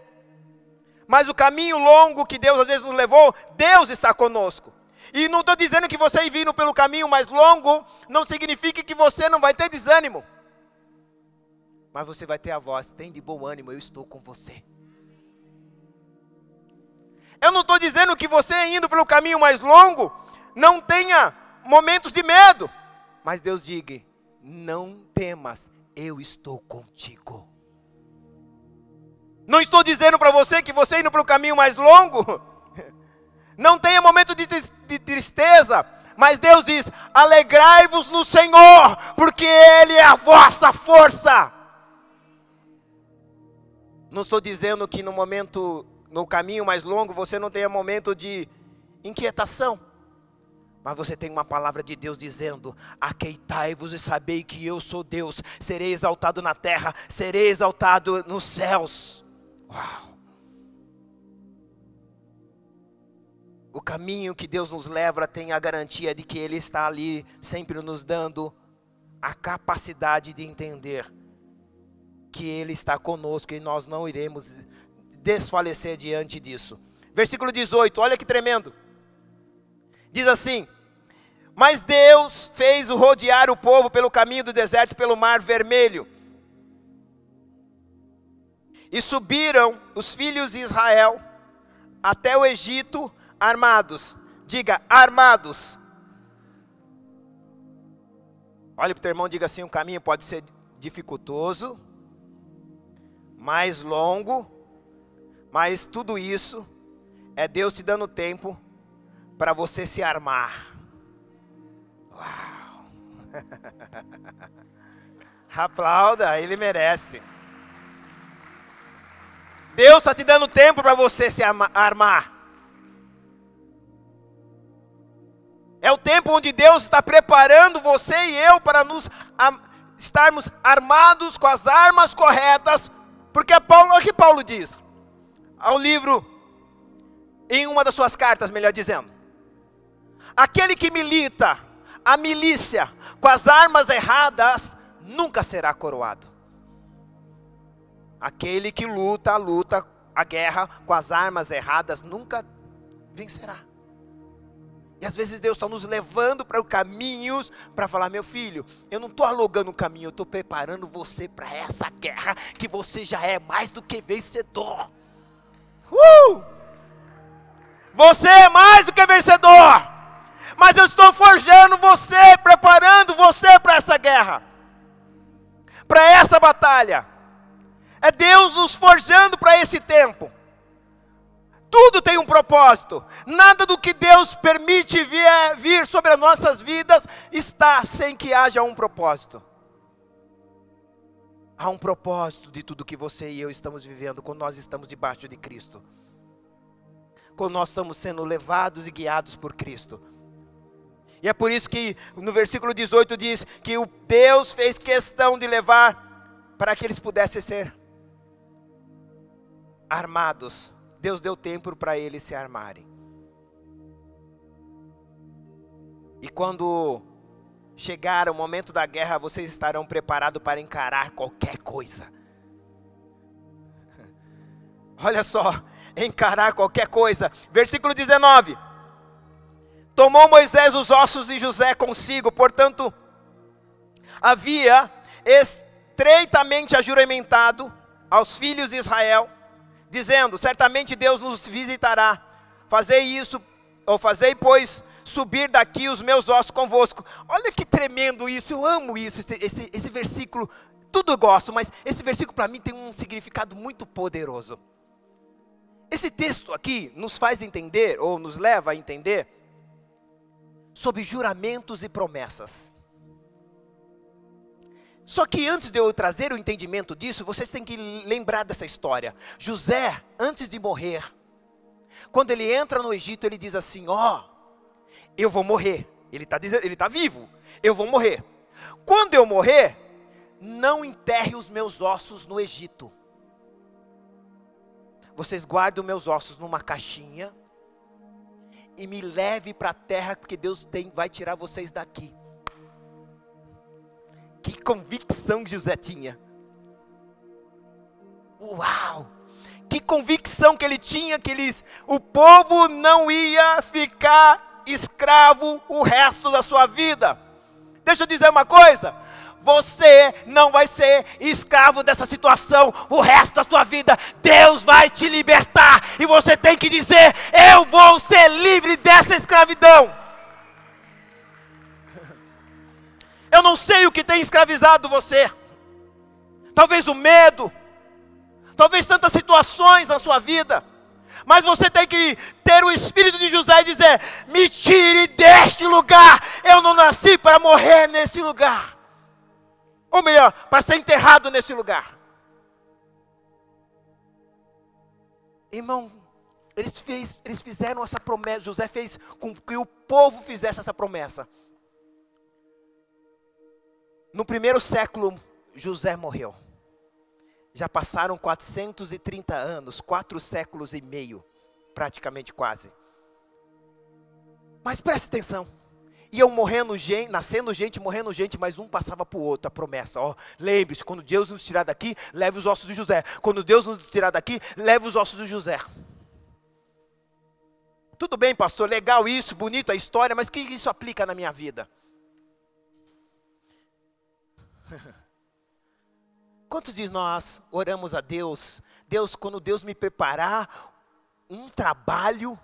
Mas o caminho longo que Deus às vezes nos levou, Deus está conosco. E não estou dizendo que você ir vindo pelo caminho mais longo, não significa que você não vai ter desânimo. Mas você vai ter a voz, tem de bom ânimo, eu estou com você. Eu não estou dizendo que você indo pelo caminho mais longo, não tenha momentos de medo. Mas Deus diga: não temas, eu estou contigo. Não estou dizendo para você que você indo para o caminho mais longo, [laughs] não tenha momento de, tristeza, mas Deus diz: alegrai-vos no Senhor, porque Ele é a vossa força. Não estou dizendo que no momento, no caminho mais longo, você não tenha momento de inquietação. Mas você tem uma palavra de Deus dizendo: Aqueitai-vos e sabei que eu sou Deus, serei exaltado na terra, serei exaltado nos céus. Uau! O caminho que Deus nos leva tem a garantia de que Ele está ali, sempre nos dando a capacidade de entender que Ele está conosco e nós não iremos desfalecer diante disso. Versículo 18, olha que tremendo. Diz assim: mas Deus fez rodear o povo pelo caminho do deserto, pelo mar vermelho. E subiram os filhos de Israel até o Egito armados. Diga, armados. Olhe para o teu irmão, diga assim: o caminho pode ser dificultoso, mais longo, mas tudo isso é Deus te dando tempo para você se armar. Uau! [laughs] Aplauda, ele merece. Deus está te dando tempo para você se armar. É o tempo onde Deus está preparando você e eu para nos estarmos armados com as armas corretas, porque Paulo, olha o que Paulo diz ao livro, em uma das suas cartas, melhor dizendo: aquele que milita a milícia com as armas erradas nunca será coroado. Aquele que luta a luta, a guerra com as armas erradas nunca vencerá. E às vezes Deus está nos levando para caminhos para falar, meu filho, eu não estou alugando um caminho, eu estou preparando você para essa guerra que você já é mais do que vencedor. Uh! Você é mais do que vencedor mas eu estou forjando você, preparando você para essa guerra, para essa batalha. É Deus nos forjando para esse tempo. Tudo tem um propósito. Nada do que Deus permite vir, vir sobre as nossas vidas está sem que haja um propósito. Há um propósito de tudo que você e eu estamos vivendo quando nós estamos debaixo de Cristo. Quando nós estamos sendo levados e guiados por Cristo. E é por isso que no versículo 18 diz que o Deus fez questão de levar para que eles pudessem ser armados. Deus deu tempo para eles se armarem. E quando chegar o momento da guerra, vocês estarão preparados para encarar qualquer coisa. [laughs] Olha só, encarar qualquer coisa. Versículo 19. Tomou Moisés os ossos de José consigo, portanto, havia estreitamente ajuramentado aos filhos de Israel, dizendo: Certamente Deus nos visitará. Fazei isso, ou fazei, pois, subir daqui os meus ossos convosco. Olha que tremendo isso, eu amo isso, esse, esse, esse versículo. Tudo eu gosto, mas esse versículo para mim tem um significado muito poderoso. Esse texto aqui nos faz entender, ou nos leva a entender, sobre juramentos e promessas. Só que antes de eu trazer o entendimento disso, vocês têm que lembrar dessa história. José, antes de morrer, quando ele entra no Egito, ele diz assim: Ó, oh, eu vou morrer. Ele está está vivo, eu vou morrer. Quando eu morrer, não enterre os meus ossos no Egito. Vocês guardem os meus ossos numa caixinha e me leve para a terra, porque Deus tem, vai tirar vocês daqui. Convicção que José tinha. Uau! Que convicção que ele tinha que eles, o povo não ia ficar escravo o resto da sua vida. Deixa eu dizer uma coisa, você não vai ser escravo dessa situação o resto da sua vida. Deus vai te libertar e você tem que dizer: Eu vou ser livre dessa escravidão. Eu não sei o que tem escravizado você. Talvez o medo, talvez tantas situações na sua vida. Mas você tem que ter o espírito de José e dizer: Me tire deste lugar. Eu não nasci para morrer nesse lugar. Ou melhor, para ser enterrado nesse lugar. Irmão, eles, fez, eles fizeram essa promessa. José fez com que o povo fizesse essa promessa. No primeiro século, José morreu. Já passaram 430 anos, quatro séculos e meio, praticamente quase. Mas preste atenção. Iam morrendo gente, nascendo gente, morrendo gente, mas um passava para o outro, a promessa. Ó, lembre-se, quando Deus nos tirar daqui, leve os ossos de José. Quando Deus nos tirar daqui, leve os ossos de José. Tudo bem, pastor, legal isso, bonito a história, mas o que isso aplica na minha vida? [laughs] Quantos de nós oramos a Deus? Deus, quando Deus me preparar um trabalho,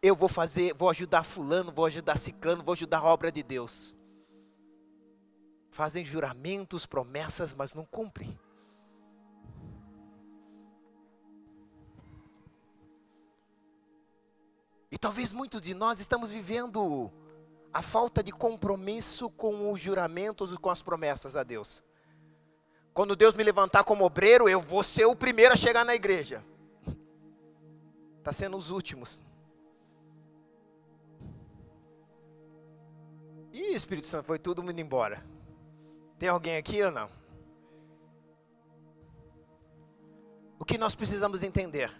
eu vou fazer, vou ajudar fulano, vou ajudar ciclano, vou ajudar a obra de Deus. Fazem juramentos, promessas, mas não cumprem. E talvez muitos de nós estamos vivendo a falta de compromisso com os juramentos e com as promessas a Deus. Quando Deus me levantar como obreiro, eu vou ser o primeiro a chegar na igreja. Está [laughs] sendo os últimos. Ih, Espírito Santo, foi tudo indo embora. Tem alguém aqui ou não? O que nós precisamos entender?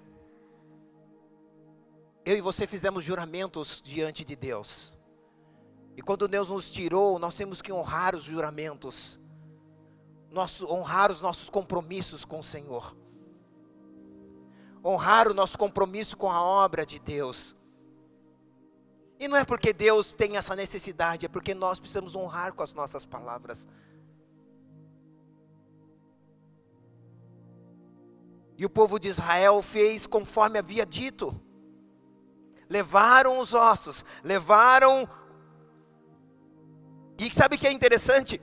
Eu e você fizemos juramentos diante de Deus. E quando Deus nos tirou, nós temos que honrar os juramentos, nosso, honrar os nossos compromissos com o Senhor, honrar o nosso compromisso com a obra de Deus. E não é porque Deus tem essa necessidade, é porque nós precisamos honrar com as nossas palavras. E o povo de Israel fez conforme havia dito. Levaram os ossos, levaram. E sabe o que é interessante?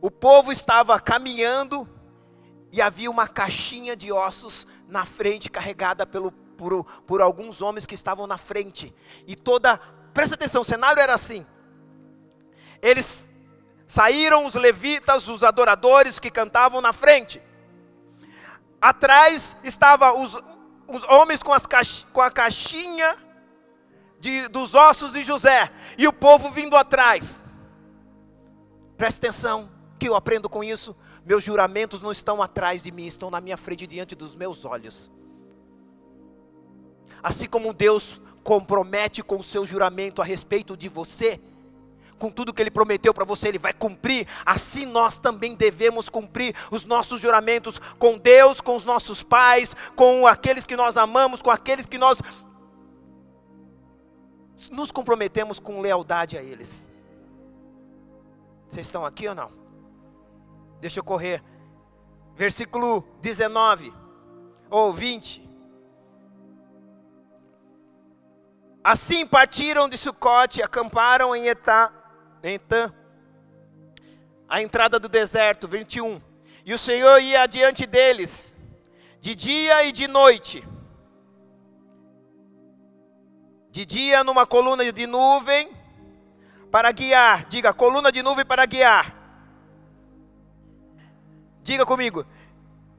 O povo estava caminhando e havia uma caixinha de ossos na frente carregada pelo por, por alguns homens que estavam na frente. E toda, presta atenção, o cenário era assim. Eles saíram os levitas, os adoradores que cantavam na frente. Atrás estavam os, os homens com, as com a caixinha de, dos ossos de José e o povo vindo atrás. Preste atenção, que eu aprendo com isso. Meus juramentos não estão atrás de mim, estão na minha frente, diante dos meus olhos. Assim como Deus compromete com o seu juramento a respeito de você, com tudo que Ele prometeu para você, Ele vai cumprir. Assim nós também devemos cumprir os nossos juramentos com Deus, com os nossos pais, com aqueles que nós amamos, com aqueles que nós nos comprometemos com lealdade a eles. Vocês estão aqui ou não? Deixa eu correr. Versículo 19 ou 20. Assim partiram de Sucote e acamparam em Etã, Etã, a entrada do deserto, 21. E o Senhor ia adiante deles, de dia e de noite. De dia numa coluna de nuvem para guiar. Diga, coluna de nuvem para guiar. Diga comigo.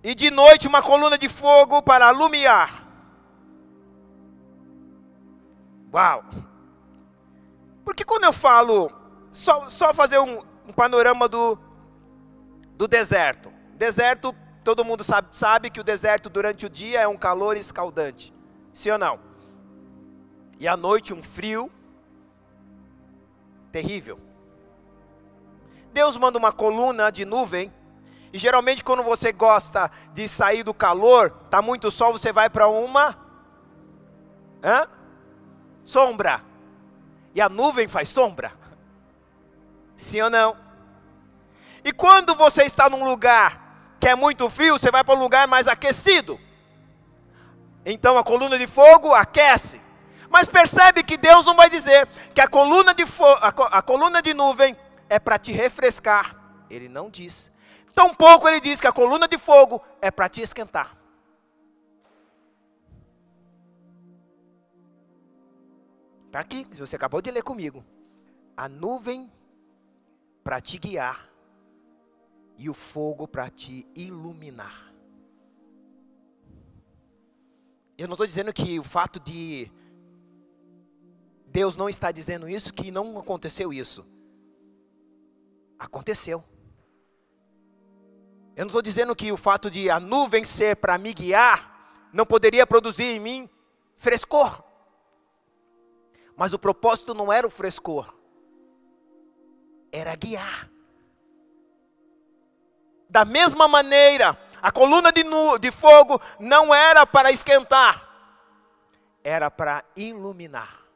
E de noite uma coluna de fogo para alumiar. Uau! Porque quando eu falo, só, só fazer um, um panorama do, do deserto. Deserto, todo mundo sabe, sabe que o deserto durante o dia é um calor escaldante. Sim ou não? E à noite um frio terrível. Deus manda uma coluna de nuvem. E geralmente quando você gosta de sair do calor, tá muito sol, você vai para uma hã? sombra. E a nuvem faz sombra. Sim ou não? E quando você está num lugar que é muito frio, você vai para um lugar mais aquecido. Então a coluna de fogo aquece. Mas percebe que Deus não vai dizer que a coluna de, a, a coluna de nuvem é para te refrescar. Ele não diz. Tampouco ele diz que a coluna de fogo é para te esquentar. Está aqui, você acabou de ler comigo. A nuvem para te guiar e o fogo para te iluminar. Eu não estou dizendo que o fato de Deus não está dizendo isso, que não aconteceu isso. Aconteceu. Eu não estou dizendo que o fato de a nuvem ser para me guiar não poderia produzir em mim frescor. Mas o propósito não era o frescor, era guiar. Da mesma maneira, a coluna de, de fogo não era para esquentar, era para iluminar.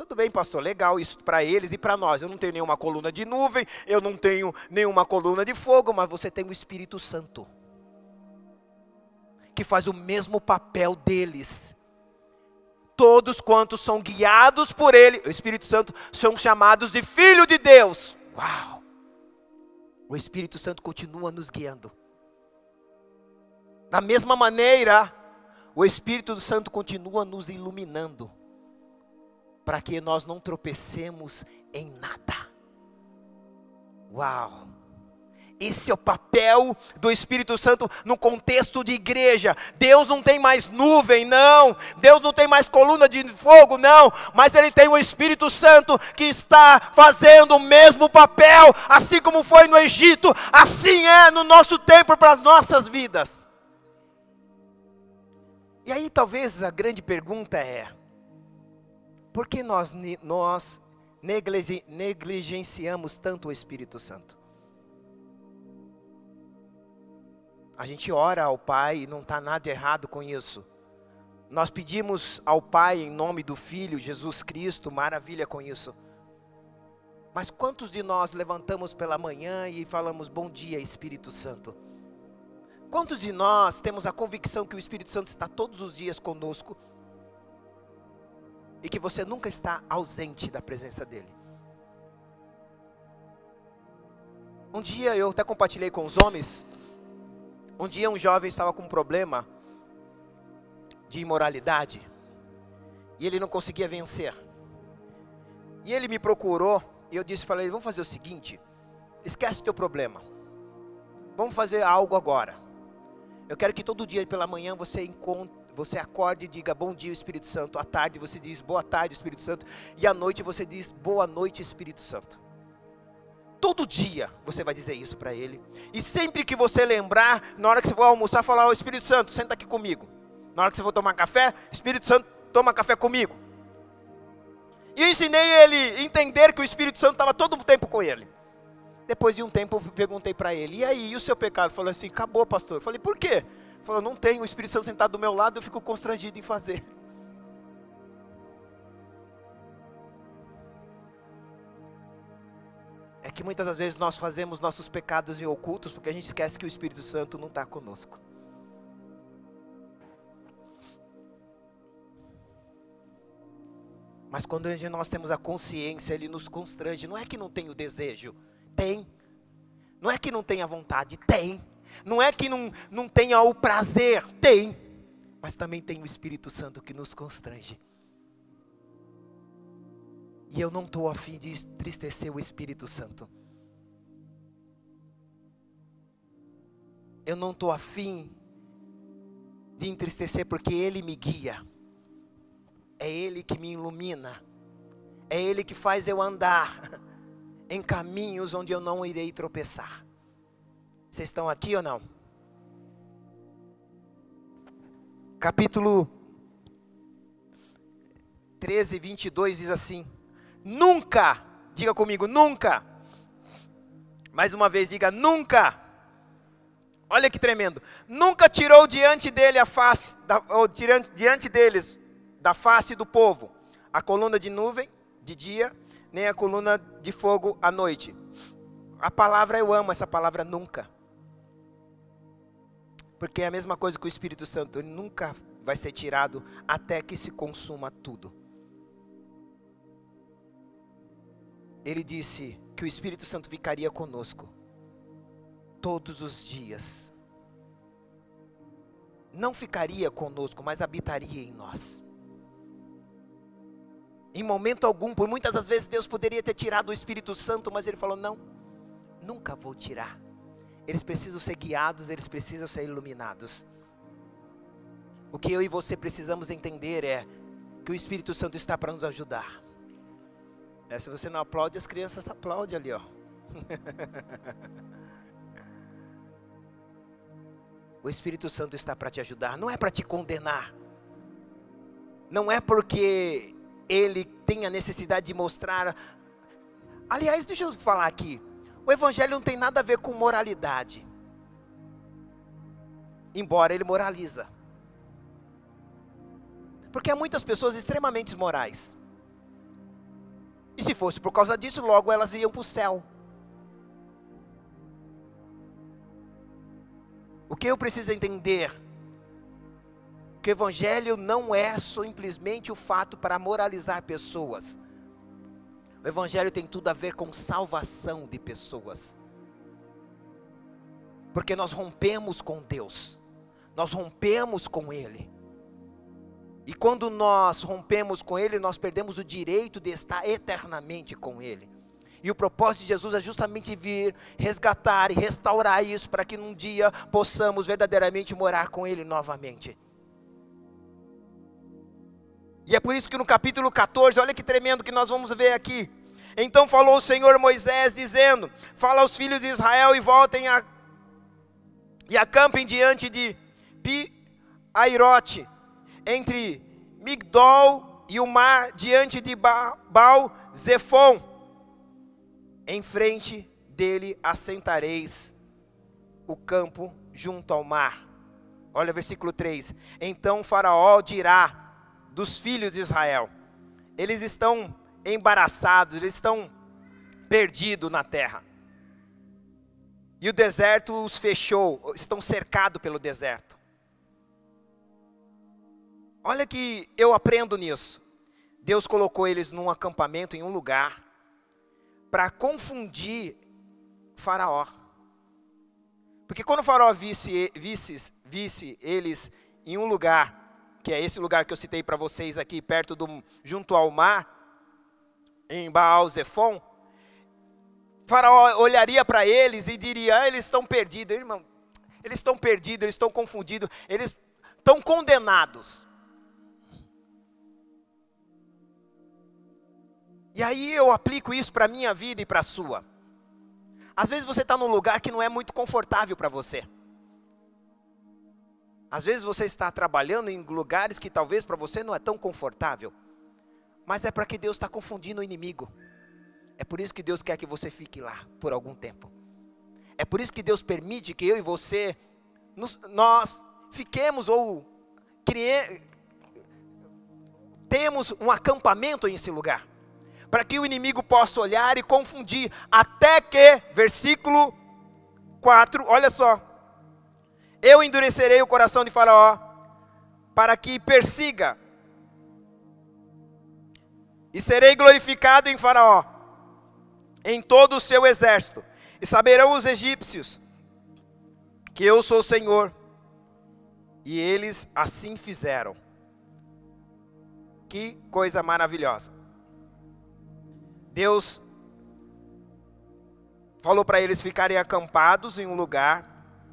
Tudo bem, pastor, legal isso para eles e para nós. Eu não tenho nenhuma coluna de nuvem, eu não tenho nenhuma coluna de fogo, mas você tem o Espírito Santo, que faz o mesmo papel deles todos quantos são guiados por Ele, o Espírito Santo, são chamados de filho de Deus. Uau! O Espírito Santo continua nos guiando. Da mesma maneira, o Espírito Santo continua nos iluminando, para que nós não tropecemos em nada. Uau! Esse é o papel do Espírito Santo no contexto de igreja. Deus não tem mais nuvem, não. Deus não tem mais coluna de fogo, não. Mas Ele tem o Espírito Santo que está fazendo o mesmo papel, assim como foi no Egito, assim é no nosso tempo para as nossas vidas. E aí talvez a grande pergunta é: por que nós, nós negligenciamos tanto o Espírito Santo? A gente ora ao Pai e não está nada errado com isso. Nós pedimos ao Pai em nome do Filho, Jesus Cristo, maravilha com isso. Mas quantos de nós levantamos pela manhã e falamos bom dia, Espírito Santo? Quantos de nós temos a convicção que o Espírito Santo está todos os dias conosco e que você nunca está ausente da presença dEle? Um dia eu até compartilhei com os homens um dia um jovem estava com um problema de imoralidade e ele não conseguia vencer. E ele me procurou e eu disse, falei, vamos fazer o seguinte, esquece teu problema. Vamos fazer algo agora. Eu quero que todo dia pela manhã você encontre, você acorde e diga bom dia Espírito Santo. À tarde você diz boa tarde Espírito Santo e à noite você diz boa noite Espírito Santo. Todo dia você vai dizer isso para ele. E sempre que você lembrar, na hora que você for almoçar, falar: oh, Espírito Santo, senta aqui comigo. Na hora que você for tomar café, Espírito Santo, toma café comigo. E eu ensinei ele entender que o Espírito Santo estava todo o tempo com ele. Depois de um tempo eu perguntei para ele: E aí, e o seu pecado? Ele falou assim: Acabou, pastor. Eu falei: Por quê? Falou, não tenho o Espírito Santo sentado do meu lado, eu fico constrangido em fazer. É que muitas das vezes nós fazemos nossos pecados em ocultos porque a gente esquece que o Espírito Santo não está conosco. Mas quando nós temos a consciência, ele nos constrange. Não é que não tem o desejo, tem. Não é que não tem a vontade, tem. Não é que não, não tenha o prazer, tem. Mas também tem o Espírito Santo que nos constrange. E eu não estou afim de entristecer o Espírito Santo. Eu não estou afim de entristecer porque Ele me guia. É Ele que me ilumina. É Ele que faz eu andar [laughs] em caminhos onde eu não irei tropeçar. Vocês estão aqui ou não? Capítulo 13, 22 diz assim: Nunca, diga comigo, nunca. Mais uma vez, diga nunca. Olha que tremendo. Nunca tirou diante dele a face, da, ou diante, diante deles, da face do povo, a coluna de nuvem de dia, nem a coluna de fogo à noite. A palavra eu amo essa palavra nunca. Porque é a mesma coisa que o Espírito Santo, ele nunca vai ser tirado até que se consuma tudo. ele disse que o Espírito Santo ficaria conosco todos os dias. Não ficaria conosco, mas habitaria em nós. Em momento algum, por muitas das vezes Deus poderia ter tirado o Espírito Santo, mas Ele falou: não, nunca vou tirar. Eles precisam ser guiados, eles precisam ser iluminados. O que eu e você precisamos entender é que o Espírito Santo está para nos ajudar. É, se você não aplaude, as crianças aplaudem ali, ó. [laughs] o Espírito Santo está para te ajudar, não é para te condenar. Não é porque ele tem a necessidade de mostrar. Aliás, deixa eu falar aqui. O Evangelho não tem nada a ver com moralidade. Embora ele moraliza. Porque há muitas pessoas extremamente morais. E se fosse por causa disso, logo elas iam para o céu. O que eu preciso entender? Que o Evangelho não é simplesmente o fato para moralizar pessoas. O Evangelho tem tudo a ver com salvação de pessoas. Porque nós rompemos com Deus, nós rompemos com Ele. E quando nós rompemos com Ele, nós perdemos o direito de estar eternamente com Ele. E o propósito de Jesus é justamente vir resgatar e restaurar isso para que num dia possamos verdadeiramente morar com Ele novamente. E é por isso que no capítulo 14, olha que tremendo que nós vamos ver aqui. Então falou o Senhor Moisés, dizendo: Fala aos filhos de Israel e voltem a, e acampem diante de Pi-Airote entre Migdol e o mar, diante de Baal Zephon. Em frente dele assentareis o campo junto ao mar. Olha versículo 3. Então Faraó dirá dos filhos de Israel: eles estão embaraçados, eles estão perdidos na terra. E o deserto os fechou, estão cercados pelo deserto. Olha que eu aprendo nisso. Deus colocou eles num acampamento, em um lugar, para confundir Faraó. Porque quando o Faraó visse, visse, visse eles em um lugar, que é esse lugar que eu citei para vocês aqui, perto do, junto ao mar, em Baal Zephon, Faraó olharia para eles e diria: ah, eles estão perdidos, irmão, eles estão perdidos, eles estão confundidos, eles estão condenados. E aí eu aplico isso para a minha vida e para a sua. Às vezes você está num lugar que não é muito confortável para você. Às vezes você está trabalhando em lugares que talvez para você não é tão confortável. Mas é para que Deus está confundindo o inimigo. É por isso que Deus quer que você fique lá por algum tempo. É por isso que Deus permite que eu e você, nos, nós fiquemos ou criemos temos um acampamento nesse lugar para que o inimigo possa olhar e confundir, até que, versículo 4, olha só. Eu endurecerei o coração de Faraó, para que persiga, e serei glorificado em Faraó, em todo o seu exército, e saberão os egípcios que eu sou o Senhor. E eles assim fizeram. Que coisa maravilhosa. Deus falou para eles ficarem acampados em um lugar,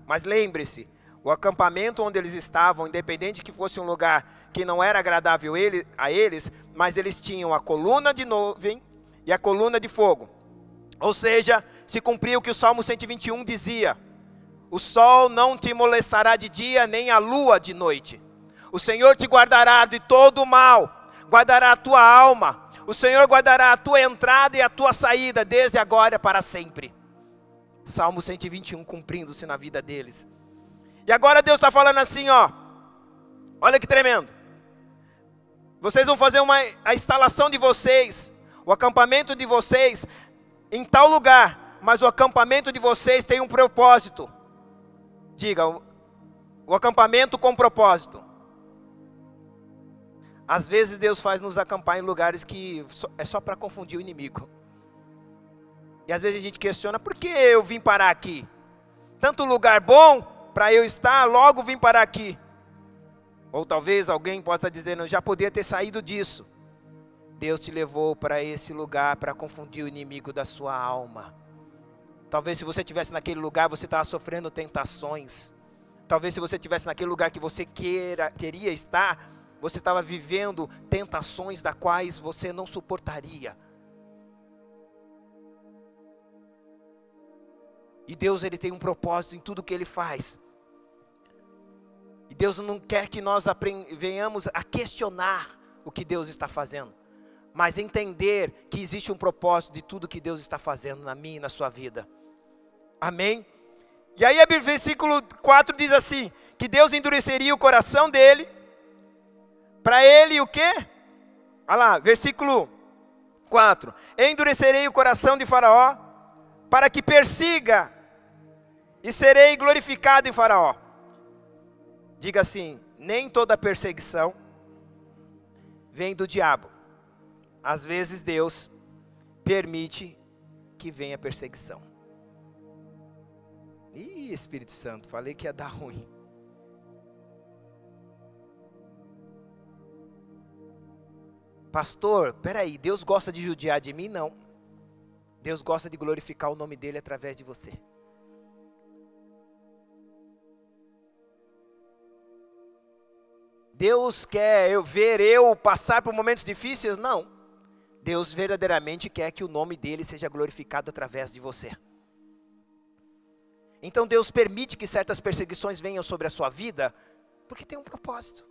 mas lembre-se, o acampamento onde eles estavam, independente que fosse um lugar que não era agradável a eles, mas eles tinham a coluna de nuvem e a coluna de fogo. Ou seja, se cumpriu o que o Salmo 121 dizia: O sol não te molestará de dia, nem a lua de noite. O Senhor te guardará de todo o mal, guardará a tua alma. O Senhor guardará a tua entrada e a tua saída, desde agora para sempre. Salmo 121 cumprindo-se na vida deles. E agora Deus está falando assim, ó. Olha que tremendo. Vocês vão fazer uma a instalação de vocês, o acampamento de vocês em tal lugar, mas o acampamento de vocês tem um propósito. Diga, o, o acampamento com propósito. Às vezes Deus faz nos acampar em lugares que é só para confundir o inimigo. E às vezes a gente questiona, por que eu vim parar aqui? Tanto lugar bom para eu estar, logo vim parar aqui. Ou talvez alguém possa dizer, eu já podia ter saído disso. Deus te levou para esse lugar para confundir o inimigo da sua alma. Talvez se você estivesse naquele lugar, você estava sofrendo tentações. Talvez se você estivesse naquele lugar que você queira, queria estar, você estava vivendo tentações da quais você não suportaria. E Deus ele tem um propósito em tudo que ele faz. Deus não quer que nós venhamos a questionar o que Deus está fazendo mas entender que existe um propósito de tudo que Deus está fazendo na minha e na sua vida. Amém? E aí, o versículo 4 diz assim: que Deus endureceria o coração dele, para ele o quê? Olha lá, versículo 4: Endurecerei o coração de Faraó, para que persiga, e serei glorificado em Faraó. Diga assim: nem toda perseguição vem do diabo. Às vezes Deus permite que venha perseguição. Ih, Espírito Santo, falei que ia dar ruim. Pastor, peraí, Deus gosta de judiar de mim? Não. Deus gosta de glorificar o nome dele através de você. Deus quer eu ver eu passar por momentos difíceis? Não. Deus verdadeiramente quer que o nome dele seja glorificado através de você. Então Deus permite que certas perseguições venham sobre a sua vida, porque tem um propósito.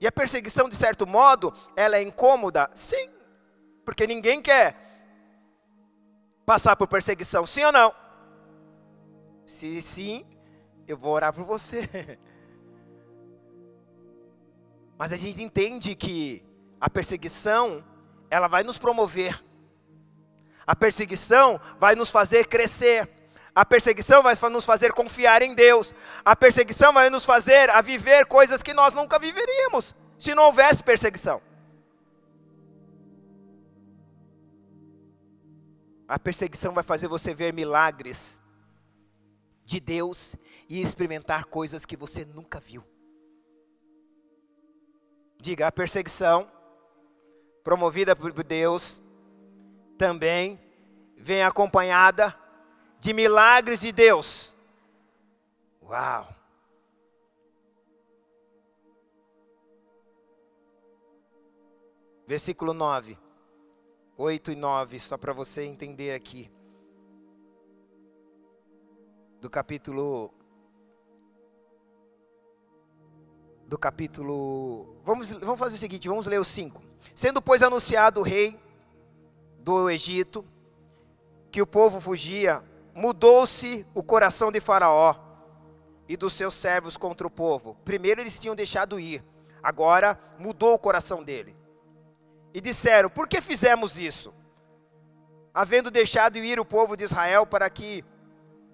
E a perseguição, de certo modo, ela é incômoda? Sim, porque ninguém quer passar por perseguição, sim ou não? Se sim, eu vou orar por você. [laughs] Mas a gente entende que a perseguição, ela vai nos promover. A perseguição vai nos fazer crescer. A perseguição vai nos fazer confiar em Deus. A perseguição vai nos fazer a viver coisas que nós nunca viveríamos se não houvesse perseguição. A perseguição vai fazer você ver milagres de Deus e experimentar coisas que você nunca viu. Diga, a perseguição promovida por Deus, também vem acompanhada de milagres de Deus. Uau! Versículo 9, 8 e 9, só para você entender aqui. Do capítulo. Do capítulo. Vamos, vamos fazer o seguinte: vamos ler o 5. Sendo, pois, anunciado o rei do Egito, que o povo fugia, mudou-se o coração de Faraó e dos seus servos contra o povo. Primeiro eles tinham deixado ir, agora mudou o coração dele. e disseram: Por que fizemos isso? Havendo deixado ir o povo de Israel para que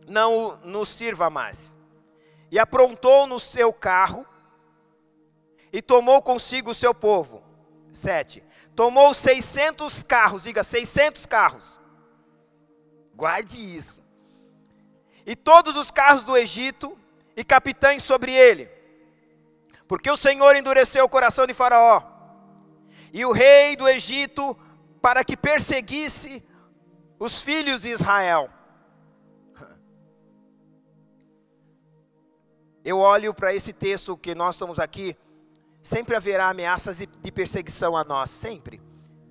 não nos sirva mais. E aprontou no seu carro e tomou consigo o seu povo. Sete. Tomou 600 carros, diga 600 carros. Guarde isso. E todos os carros do Egito e capitães sobre ele. Porque o Senhor endureceu o coração de Faraó e o rei do Egito para que perseguisse os filhos de Israel. Eu olho para esse texto que nós estamos aqui, sempre haverá ameaças de perseguição a nós, sempre.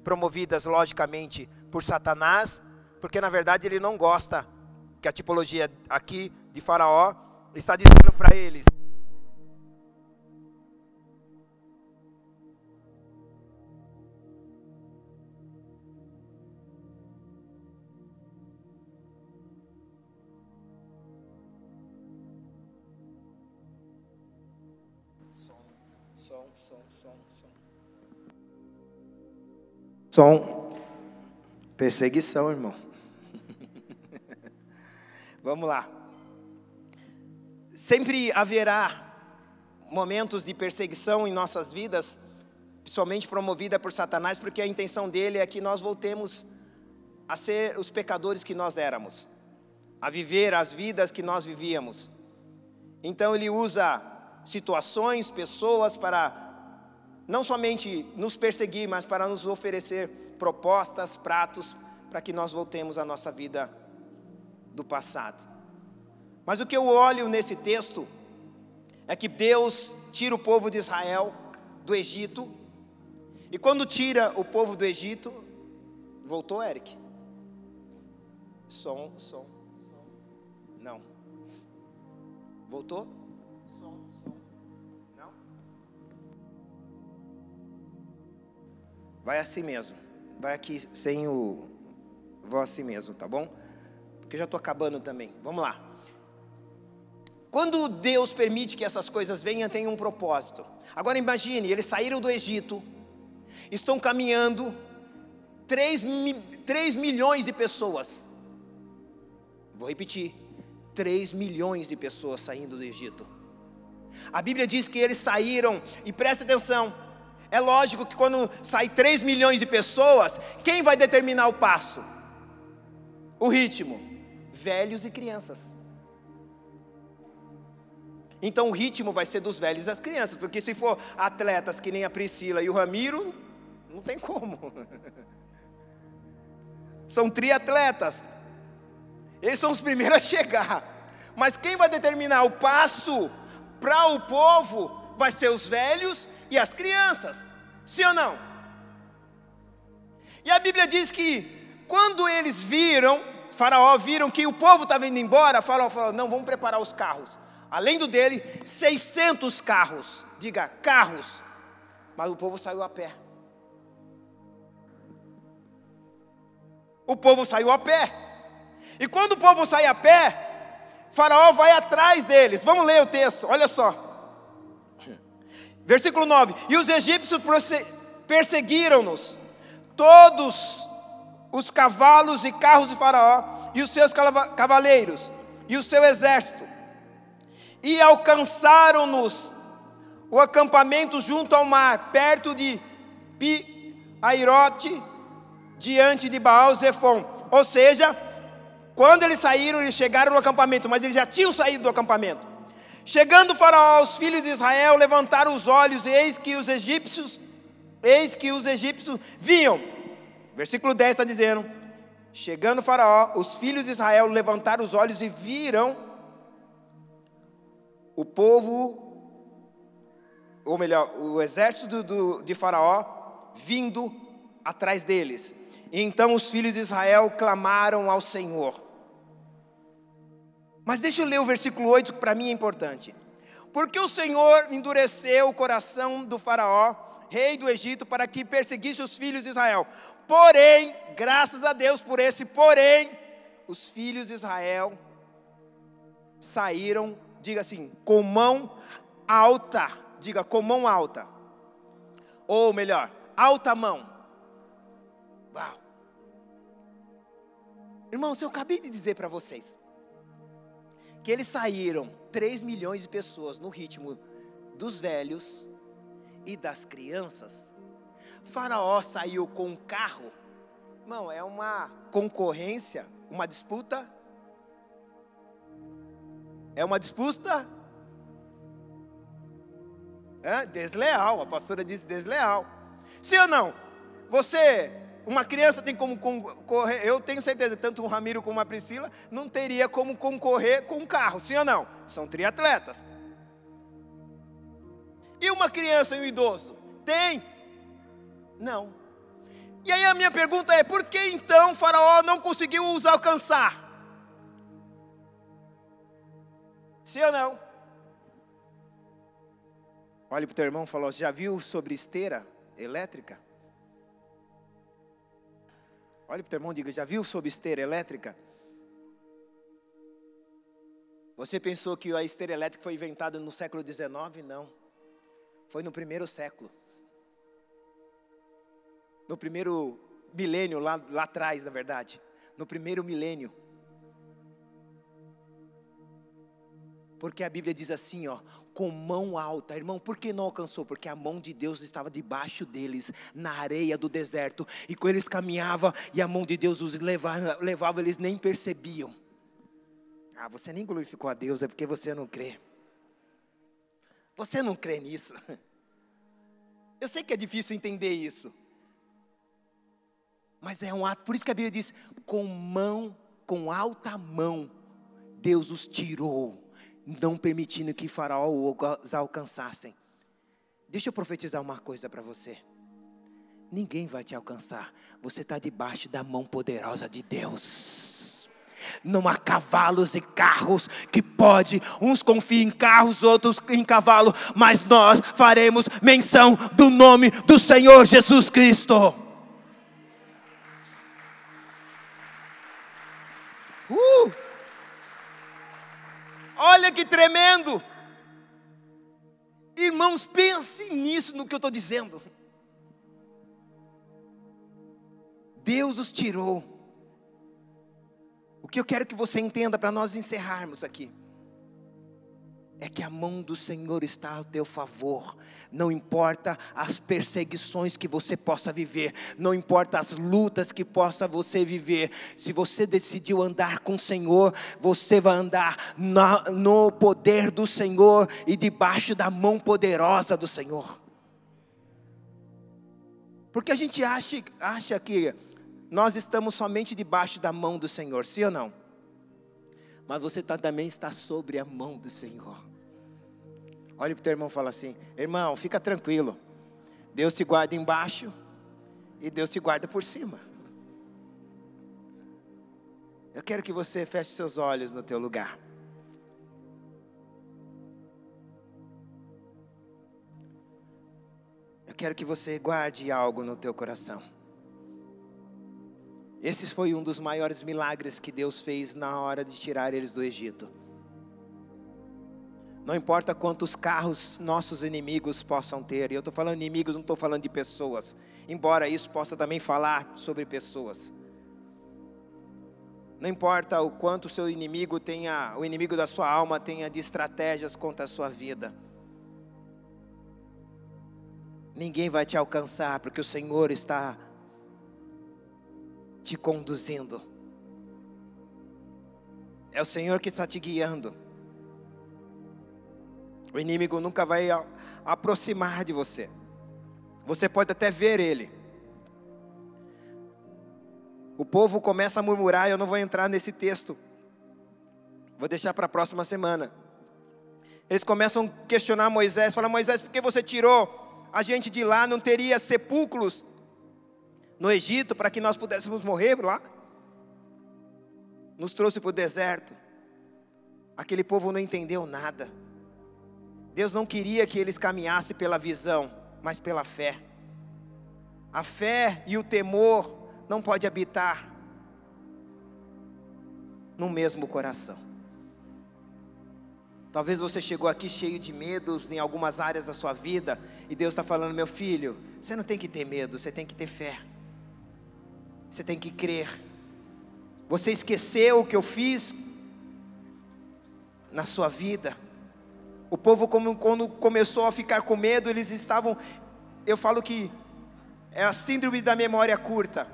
Promovidas, logicamente, por Satanás, porque na verdade ele não gosta que a tipologia aqui de Faraó está dizendo para eles: Som. Perseguição, irmão. [laughs] Vamos lá. Sempre haverá momentos de perseguição em nossas vidas, principalmente promovida por Satanás, porque a intenção dele é que nós voltemos a ser os pecadores que nós éramos, a viver as vidas que nós vivíamos. Então ele usa situações, pessoas para não somente nos perseguir, mas para nos oferecer propostas, pratos, para que nós voltemos à nossa vida do passado. Mas o que eu olho nesse texto é que Deus tira o povo de Israel do Egito, e quando tira o povo do Egito, voltou Eric. Som, som. Não. Voltou? Vai assim mesmo. Vai aqui sem o. Vou assim mesmo, tá bom? Porque eu já estou acabando também. Vamos lá. Quando Deus permite que essas coisas venham, tem um propósito. Agora imagine, eles saíram do Egito, estão caminhando, 3, 3 milhões de pessoas. Vou repetir: 3 milhões de pessoas saindo do Egito. A Bíblia diz que eles saíram, e preste atenção, é lógico que quando sai 3 milhões de pessoas, quem vai determinar o passo? O ritmo? Velhos e crianças. Então o ritmo vai ser dos velhos e das crianças, porque se for atletas que nem a Priscila e o Ramiro, não tem como. [laughs] São triatletas. Eles são os primeiros a chegar. Mas quem vai determinar o passo para o povo vai ser os velhos e as crianças. Sim ou não? E a Bíblia diz que quando eles viram, Faraó viram que o povo estava indo embora, Faraó falou: não, vamos preparar os carros. Além do dele, 600 carros. Diga, carros. Mas o povo saiu a pé. O povo saiu a pé. E quando o povo sai a pé, Faraó vai atrás deles. Vamos ler o texto, olha só. Versículo 9: E os egípcios perseguiram-nos, todos os cavalos e carros de Faraó, e os seus cavaleiros, e o seu exército, e alcançaram-nos o acampamento junto ao mar, perto de Pi-Airote, diante de Baal-Zephon. Ou seja, quando eles saíram, eles chegaram no acampamento, mas eles já tinham saído do acampamento. Chegando faraó, os filhos de Israel levantaram os olhos, e eis que os egípcios, eis que os egípcios vinham. Versículo 10 está dizendo: Chegando faraó, os filhos de Israel levantaram os olhos e viram o povo, ou melhor, o exército do, de faraó vindo atrás deles. E então os filhos de Israel clamaram ao Senhor. Mas deixa eu ler o versículo 8, que para mim é importante. Porque o Senhor endureceu o coração do Faraó, rei do Egito, para que perseguisse os filhos de Israel. Porém, graças a Deus por esse porém, os filhos de Israel saíram, diga assim, com mão alta. Diga, com mão alta. Ou melhor, alta mão. Uau! Irmãos, eu acabei de dizer para vocês que eles saíram 3 milhões de pessoas no ritmo dos velhos e das crianças. Faraó saiu com um carro. Irmão, é uma concorrência, uma disputa. É uma disputa é, desleal. A pastora disse desleal. Sim ou não? Você uma criança tem como concorrer, eu tenho certeza, tanto o Ramiro como a Priscila não teria como concorrer com um carro, sim ou não? São triatletas. E uma criança e um idoso? Tem? Não. E aí a minha pergunta é: por que então Faraó não conseguiu os alcançar? Sim ou não? Olhe para o teu irmão e falou: já viu sobre esteira elétrica? Olhe para o teu irmão e diga: já viu sobre esteira elétrica? Você pensou que a esteira elétrica foi inventada no século XIX? Não. Foi no primeiro século. No primeiro milênio, lá, lá atrás, na verdade. No primeiro milênio. Porque a Bíblia diz assim, ó, com mão alta. Irmão, por que não alcançou? Porque a mão de Deus estava debaixo deles, na areia do deserto. E quando eles caminhavam e a mão de Deus os levava, levava eles nem percebiam. Ah, você nem glorificou a Deus, é porque você não crê. Você não crê nisso. [laughs] Eu sei que é difícil entender isso. Mas é um ato, por isso que a Bíblia diz: com mão, com alta mão, Deus os tirou não permitindo que Faraó os alcançassem. Deixa eu profetizar uma coisa para você. Ninguém vai te alcançar. Você está debaixo da mão poderosa de Deus. Não há cavalos e carros que pode, uns confiam em carros, outros em cavalo, mas nós faremos menção do nome do Senhor Jesus Cristo. Olha que tremendo. Irmãos, pense nisso no que eu estou dizendo. Deus os tirou. O que eu quero que você entenda para nós encerrarmos aqui é que a mão do Senhor está ao teu favor. Não importa as perseguições que você possa viver, não importa as lutas que possa você viver. Se você decidiu andar com o Senhor, você vai andar no poder do Senhor e debaixo da mão poderosa do Senhor. Porque a gente acha, acha que nós estamos somente debaixo da mão do Senhor, sim ou não? Mas você também está sobre a mão do Senhor. Olhe para o teu irmão e fala assim: irmão, fica tranquilo. Deus te guarda embaixo e Deus te guarda por cima. Eu quero que você feche seus olhos no teu lugar. Eu quero que você guarde algo no teu coração. Esse foi um dos maiores milagres que Deus fez na hora de tirar eles do Egito. Não importa quantos carros nossos inimigos possam ter, e eu estou falando inimigos, não estou falando de pessoas, embora isso possa também falar sobre pessoas. Não importa o quanto o seu inimigo tenha, o inimigo da sua alma tenha de estratégias contra a sua vida. Ninguém vai te alcançar, porque o Senhor está te conduzindo. É o Senhor que está te guiando. O inimigo nunca vai aproximar de você. Você pode até ver ele. O povo começa a murmurar, eu não vou entrar nesse texto. Vou deixar para a próxima semana. Eles começam a questionar Moisés, falam: Moisés, por que você tirou a gente de lá? Não teria sepulcros no Egito para que nós pudéssemos morrer lá? Nos trouxe para o deserto. Aquele povo não entendeu nada. Deus não queria que eles caminhassem pela visão, mas pela fé. A fé e o temor não pode habitar no mesmo coração. Talvez você chegou aqui cheio de medos em algumas áreas da sua vida, e Deus está falando, meu filho, você não tem que ter medo, você tem que ter fé. Você tem que crer. Você esqueceu o que eu fiz na sua vida. O povo, quando começou a ficar com medo, eles estavam. Eu falo que é a síndrome da memória curta.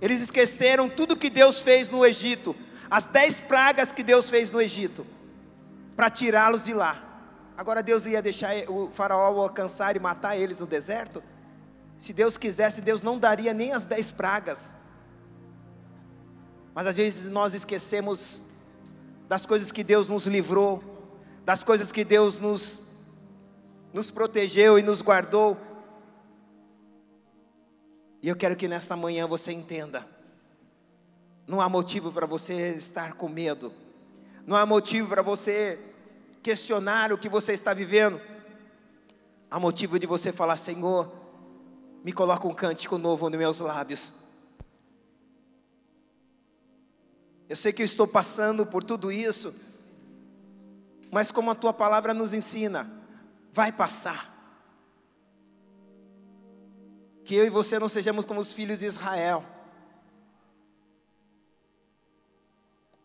Eles esqueceram tudo que Deus fez no Egito, as dez pragas que Deus fez no Egito, para tirá-los de lá. Agora Deus ia deixar o faraó alcançar e matar eles no deserto? Se Deus quisesse, Deus não daria nem as dez pragas. Mas às vezes nós esquecemos das coisas que Deus nos livrou, das coisas que Deus nos, nos protegeu e nos guardou. E eu quero que nesta manhã você entenda: não há motivo para você estar com medo, não há motivo para você questionar o que você está vivendo, há motivo de você falar: Senhor, me coloca um cântico novo nos meus lábios. Eu sei que eu estou passando por tudo isso, mas como a tua palavra nos ensina, vai passar. Que eu e você não sejamos como os filhos de Israel,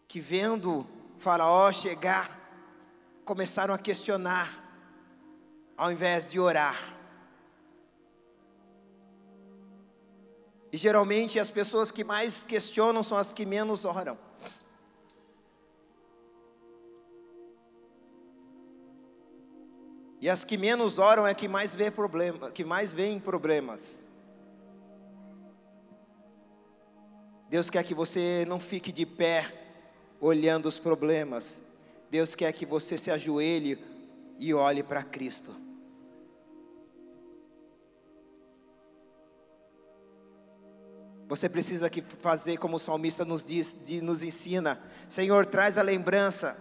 que vendo Faraó chegar, começaram a questionar, ao invés de orar. E geralmente as pessoas que mais questionam são as que menos oram. E as que menos oram é que mais vê problema, que mais veem problemas. Deus quer que você não fique de pé olhando os problemas. Deus quer que você se ajoelhe e olhe para Cristo. Você precisa fazer como o salmista nos diz, nos ensina. Senhor, traz a lembrança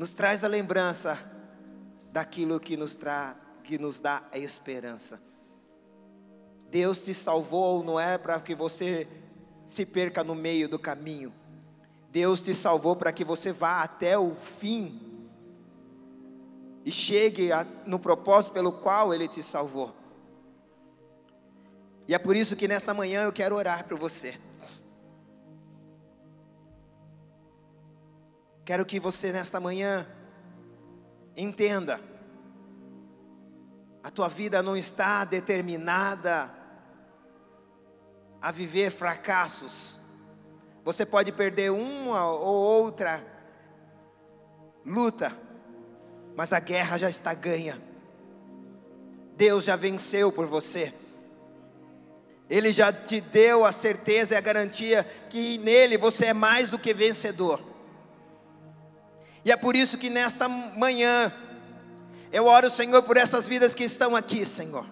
nos traz a lembrança daquilo que nos, tra, que nos dá a esperança. Deus te salvou não é para que você se perca no meio do caminho. Deus te salvou para que você vá até o fim e chegue a, no propósito pelo qual Ele te salvou. E é por isso que nesta manhã eu quero orar para você. Quero que você nesta manhã entenda, a tua vida não está determinada a viver fracassos. Você pode perder uma ou outra luta, mas a guerra já está ganha. Deus já venceu por você. Ele já te deu a certeza e a garantia que nele você é mais do que vencedor. E é por isso que nesta manhã, eu oro, Senhor, por essas vidas que estão aqui, Senhor.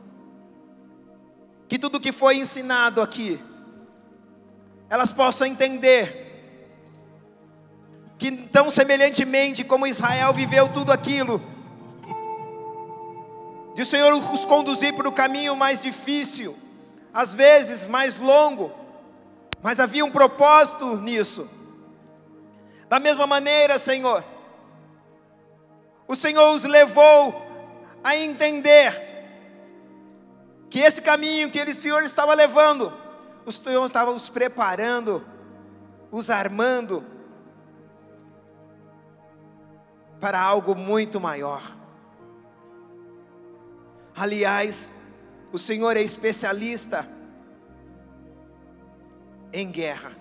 Que tudo que foi ensinado aqui, elas possam entender que tão semelhantemente como Israel viveu tudo aquilo, de o Senhor os conduzir para o caminho mais difícil, às vezes mais longo, mas havia um propósito nisso. Da mesma maneira, Senhor, o Senhor os levou a entender que esse caminho que ele, o Senhor estava levando, o Senhor estava os preparando, os armando para algo muito maior. Aliás, o Senhor é especialista em guerra.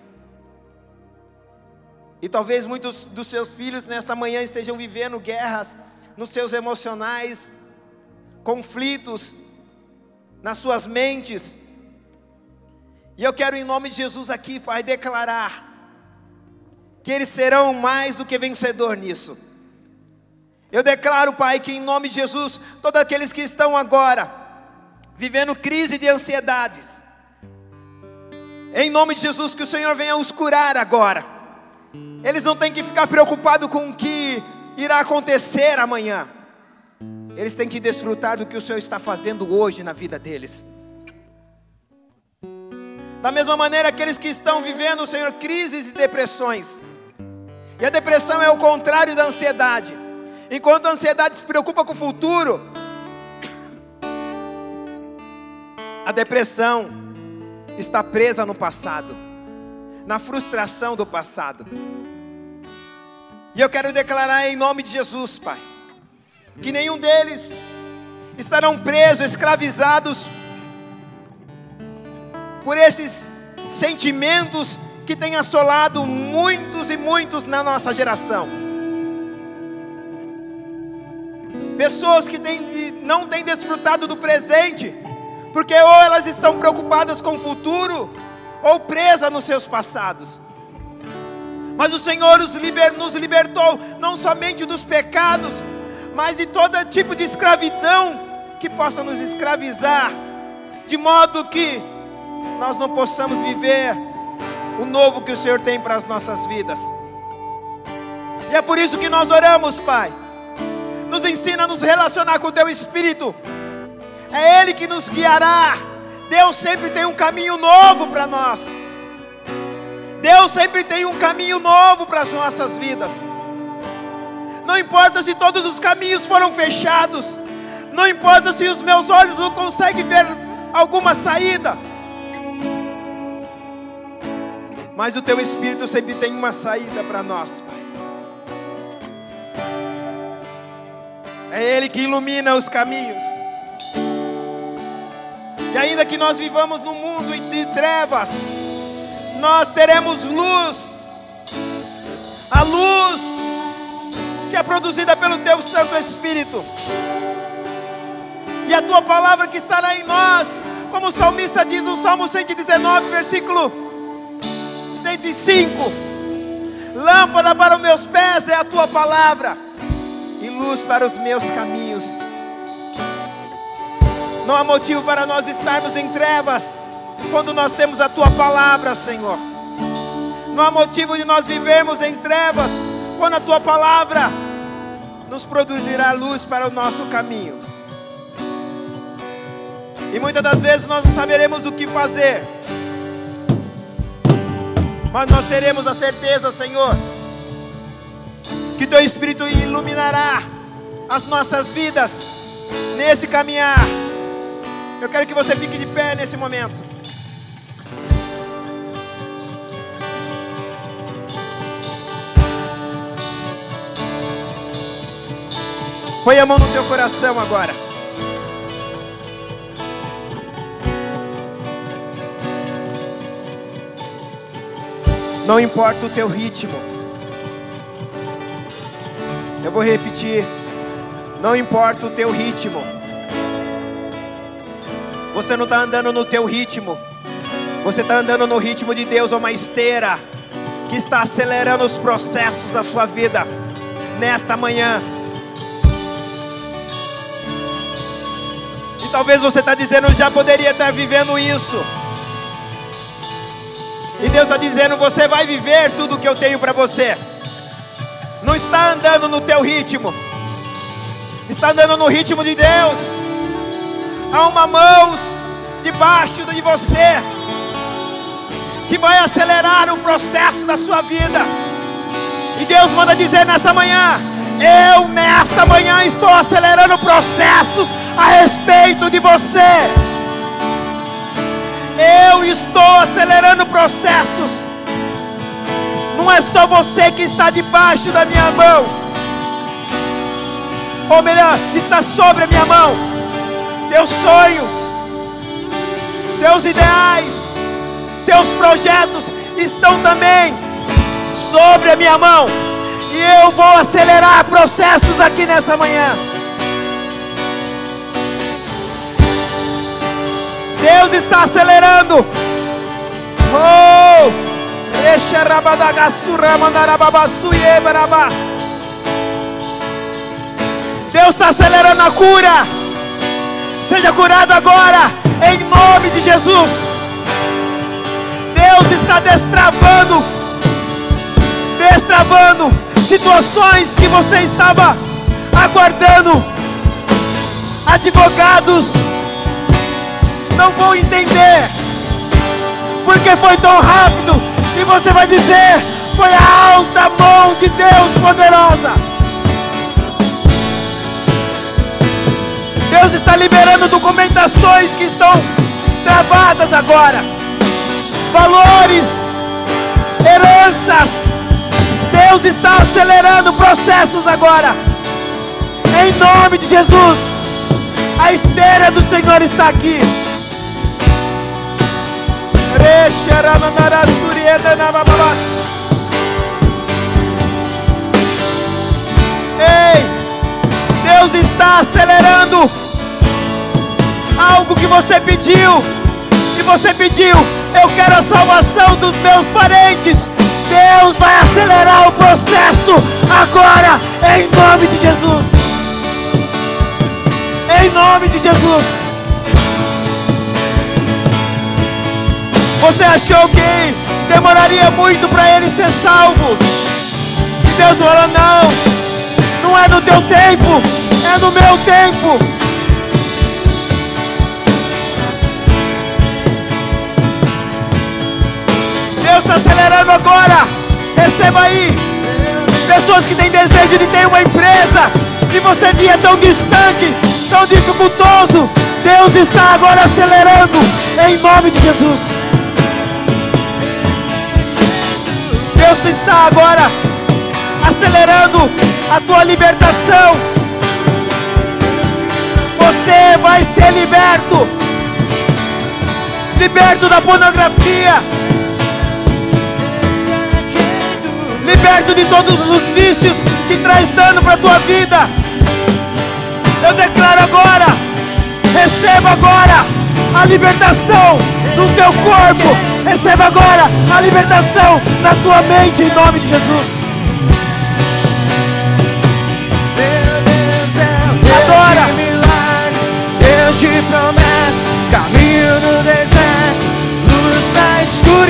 E talvez muitos dos seus filhos nesta manhã estejam vivendo guerras nos seus emocionais, conflitos nas suas mentes. E eu quero, em nome de Jesus, aqui, Pai, declarar que eles serão mais do que vencedor nisso. Eu declaro, Pai, que em nome de Jesus, todos aqueles que estão agora vivendo crise de ansiedades, em nome de Jesus, que o Senhor venha os curar agora eles não têm que ficar preocupados com o que irá acontecer amanhã. Eles têm que desfrutar do que o Senhor está fazendo hoje na vida deles. Da mesma maneira, aqueles que estão vivendo, Senhor, crises e depressões. E a depressão é o contrário da ansiedade. Enquanto a ansiedade se preocupa com o futuro, A depressão está presa no passado, na frustração do passado. E eu quero declarar em nome de Jesus, Pai, que nenhum deles estarão presos, escravizados por esses sentimentos que têm assolado muitos e muitos na nossa geração. Pessoas que têm, não têm desfrutado do presente, porque ou elas estão preocupadas com o futuro, ou presas nos seus passados. Mas o Senhor nos libertou não somente dos pecados, mas de todo tipo de escravidão que possa nos escravizar, de modo que nós não possamos viver o novo que o Senhor tem para as nossas vidas. E é por isso que nós oramos, Pai. Nos ensina a nos relacionar com o Teu Espírito. É Ele que nos guiará. Deus sempre tem um caminho novo para nós. Deus sempre tem um caminho novo para as nossas vidas. Não importa se todos os caminhos foram fechados. Não importa se os meus olhos não conseguem ver alguma saída. Mas o teu Espírito sempre tem uma saída para nós, Pai. É Ele que ilumina os caminhos. E ainda que nós vivamos num mundo de trevas, nós teremos luz. A luz que é produzida pelo Teu Santo Espírito. E a Tua palavra que estará em nós, como o salmista diz no Salmo 119, versículo 105. Lâmpada para os meus pés é a tua palavra, e luz para os meus caminhos. Não há motivo para nós estarmos em trevas, quando nós temos a tua palavra, Senhor. Não há motivo de nós vivermos em trevas, quando a tua palavra nos produzirá luz para o nosso caminho. E muitas das vezes nós não saberemos o que fazer mas nós teremos a certeza, Senhor, que Teu Espírito iluminará as nossas vidas nesse caminhar. Eu quero que você fique de pé nesse momento. Põe a mão no teu coração agora. Não importa o teu ritmo. Eu vou repetir. Não importa o teu ritmo. Você não está andando no teu ritmo. Você está andando no ritmo de Deus, uma esteira que está acelerando os processos da sua vida nesta manhã. E talvez você está dizendo, já poderia estar vivendo isso. E Deus está dizendo: você vai viver tudo o que eu tenho para você. Não está andando no teu ritmo, está andando no ritmo de Deus. Há uma mão debaixo de você que vai acelerar o processo da sua vida. E Deus manda dizer nessa manhã: eu nesta manhã estou acelerando processos a respeito de você. Eu estou acelerando processos. Não é só você que está debaixo da minha mão. Ou melhor, está sobre a minha mão. Teus sonhos, teus ideais, teus projetos estão também sobre a minha mão. E eu vou acelerar processos aqui nessa manhã. Deus está acelerando. Oh! Deus está acelerando a cura. Seja curado agora, está destravando, destravando situações que você estava aguardando. Advogados não vão entender porque foi tão rápido. E você vai dizer: foi a alta mão de Deus poderosa. Deus está liberando documentações que estão destravadas agora. Valores, heranças. Deus está acelerando processos agora. Em nome de Jesus. A esteira do Senhor está aqui. Ei, Deus está acelerando algo que você pediu. E você pediu, eu quero a salvação dos meus parentes. Deus vai acelerar o processo agora, em nome de Jesus. Em nome de Jesus. Você achou que demoraria muito para ele ser salvo? E Deus falou: não, não é no teu tempo, é no meu tempo. Está acelerando agora. Receba aí. Pessoas que têm desejo de ter uma empresa, que você via tão distante, tão dificultoso. Deus está agora acelerando em nome de Jesus. Deus está agora acelerando a tua libertação. Você vai ser liberto. Liberto da pornografia. Liberto de todos os vícios que traz dano para a tua vida. Eu declaro agora, receba agora a libertação no teu corpo. Receba agora a libertação na tua mente em nome de Jesus. Adora. Deus de promessa, caminho no.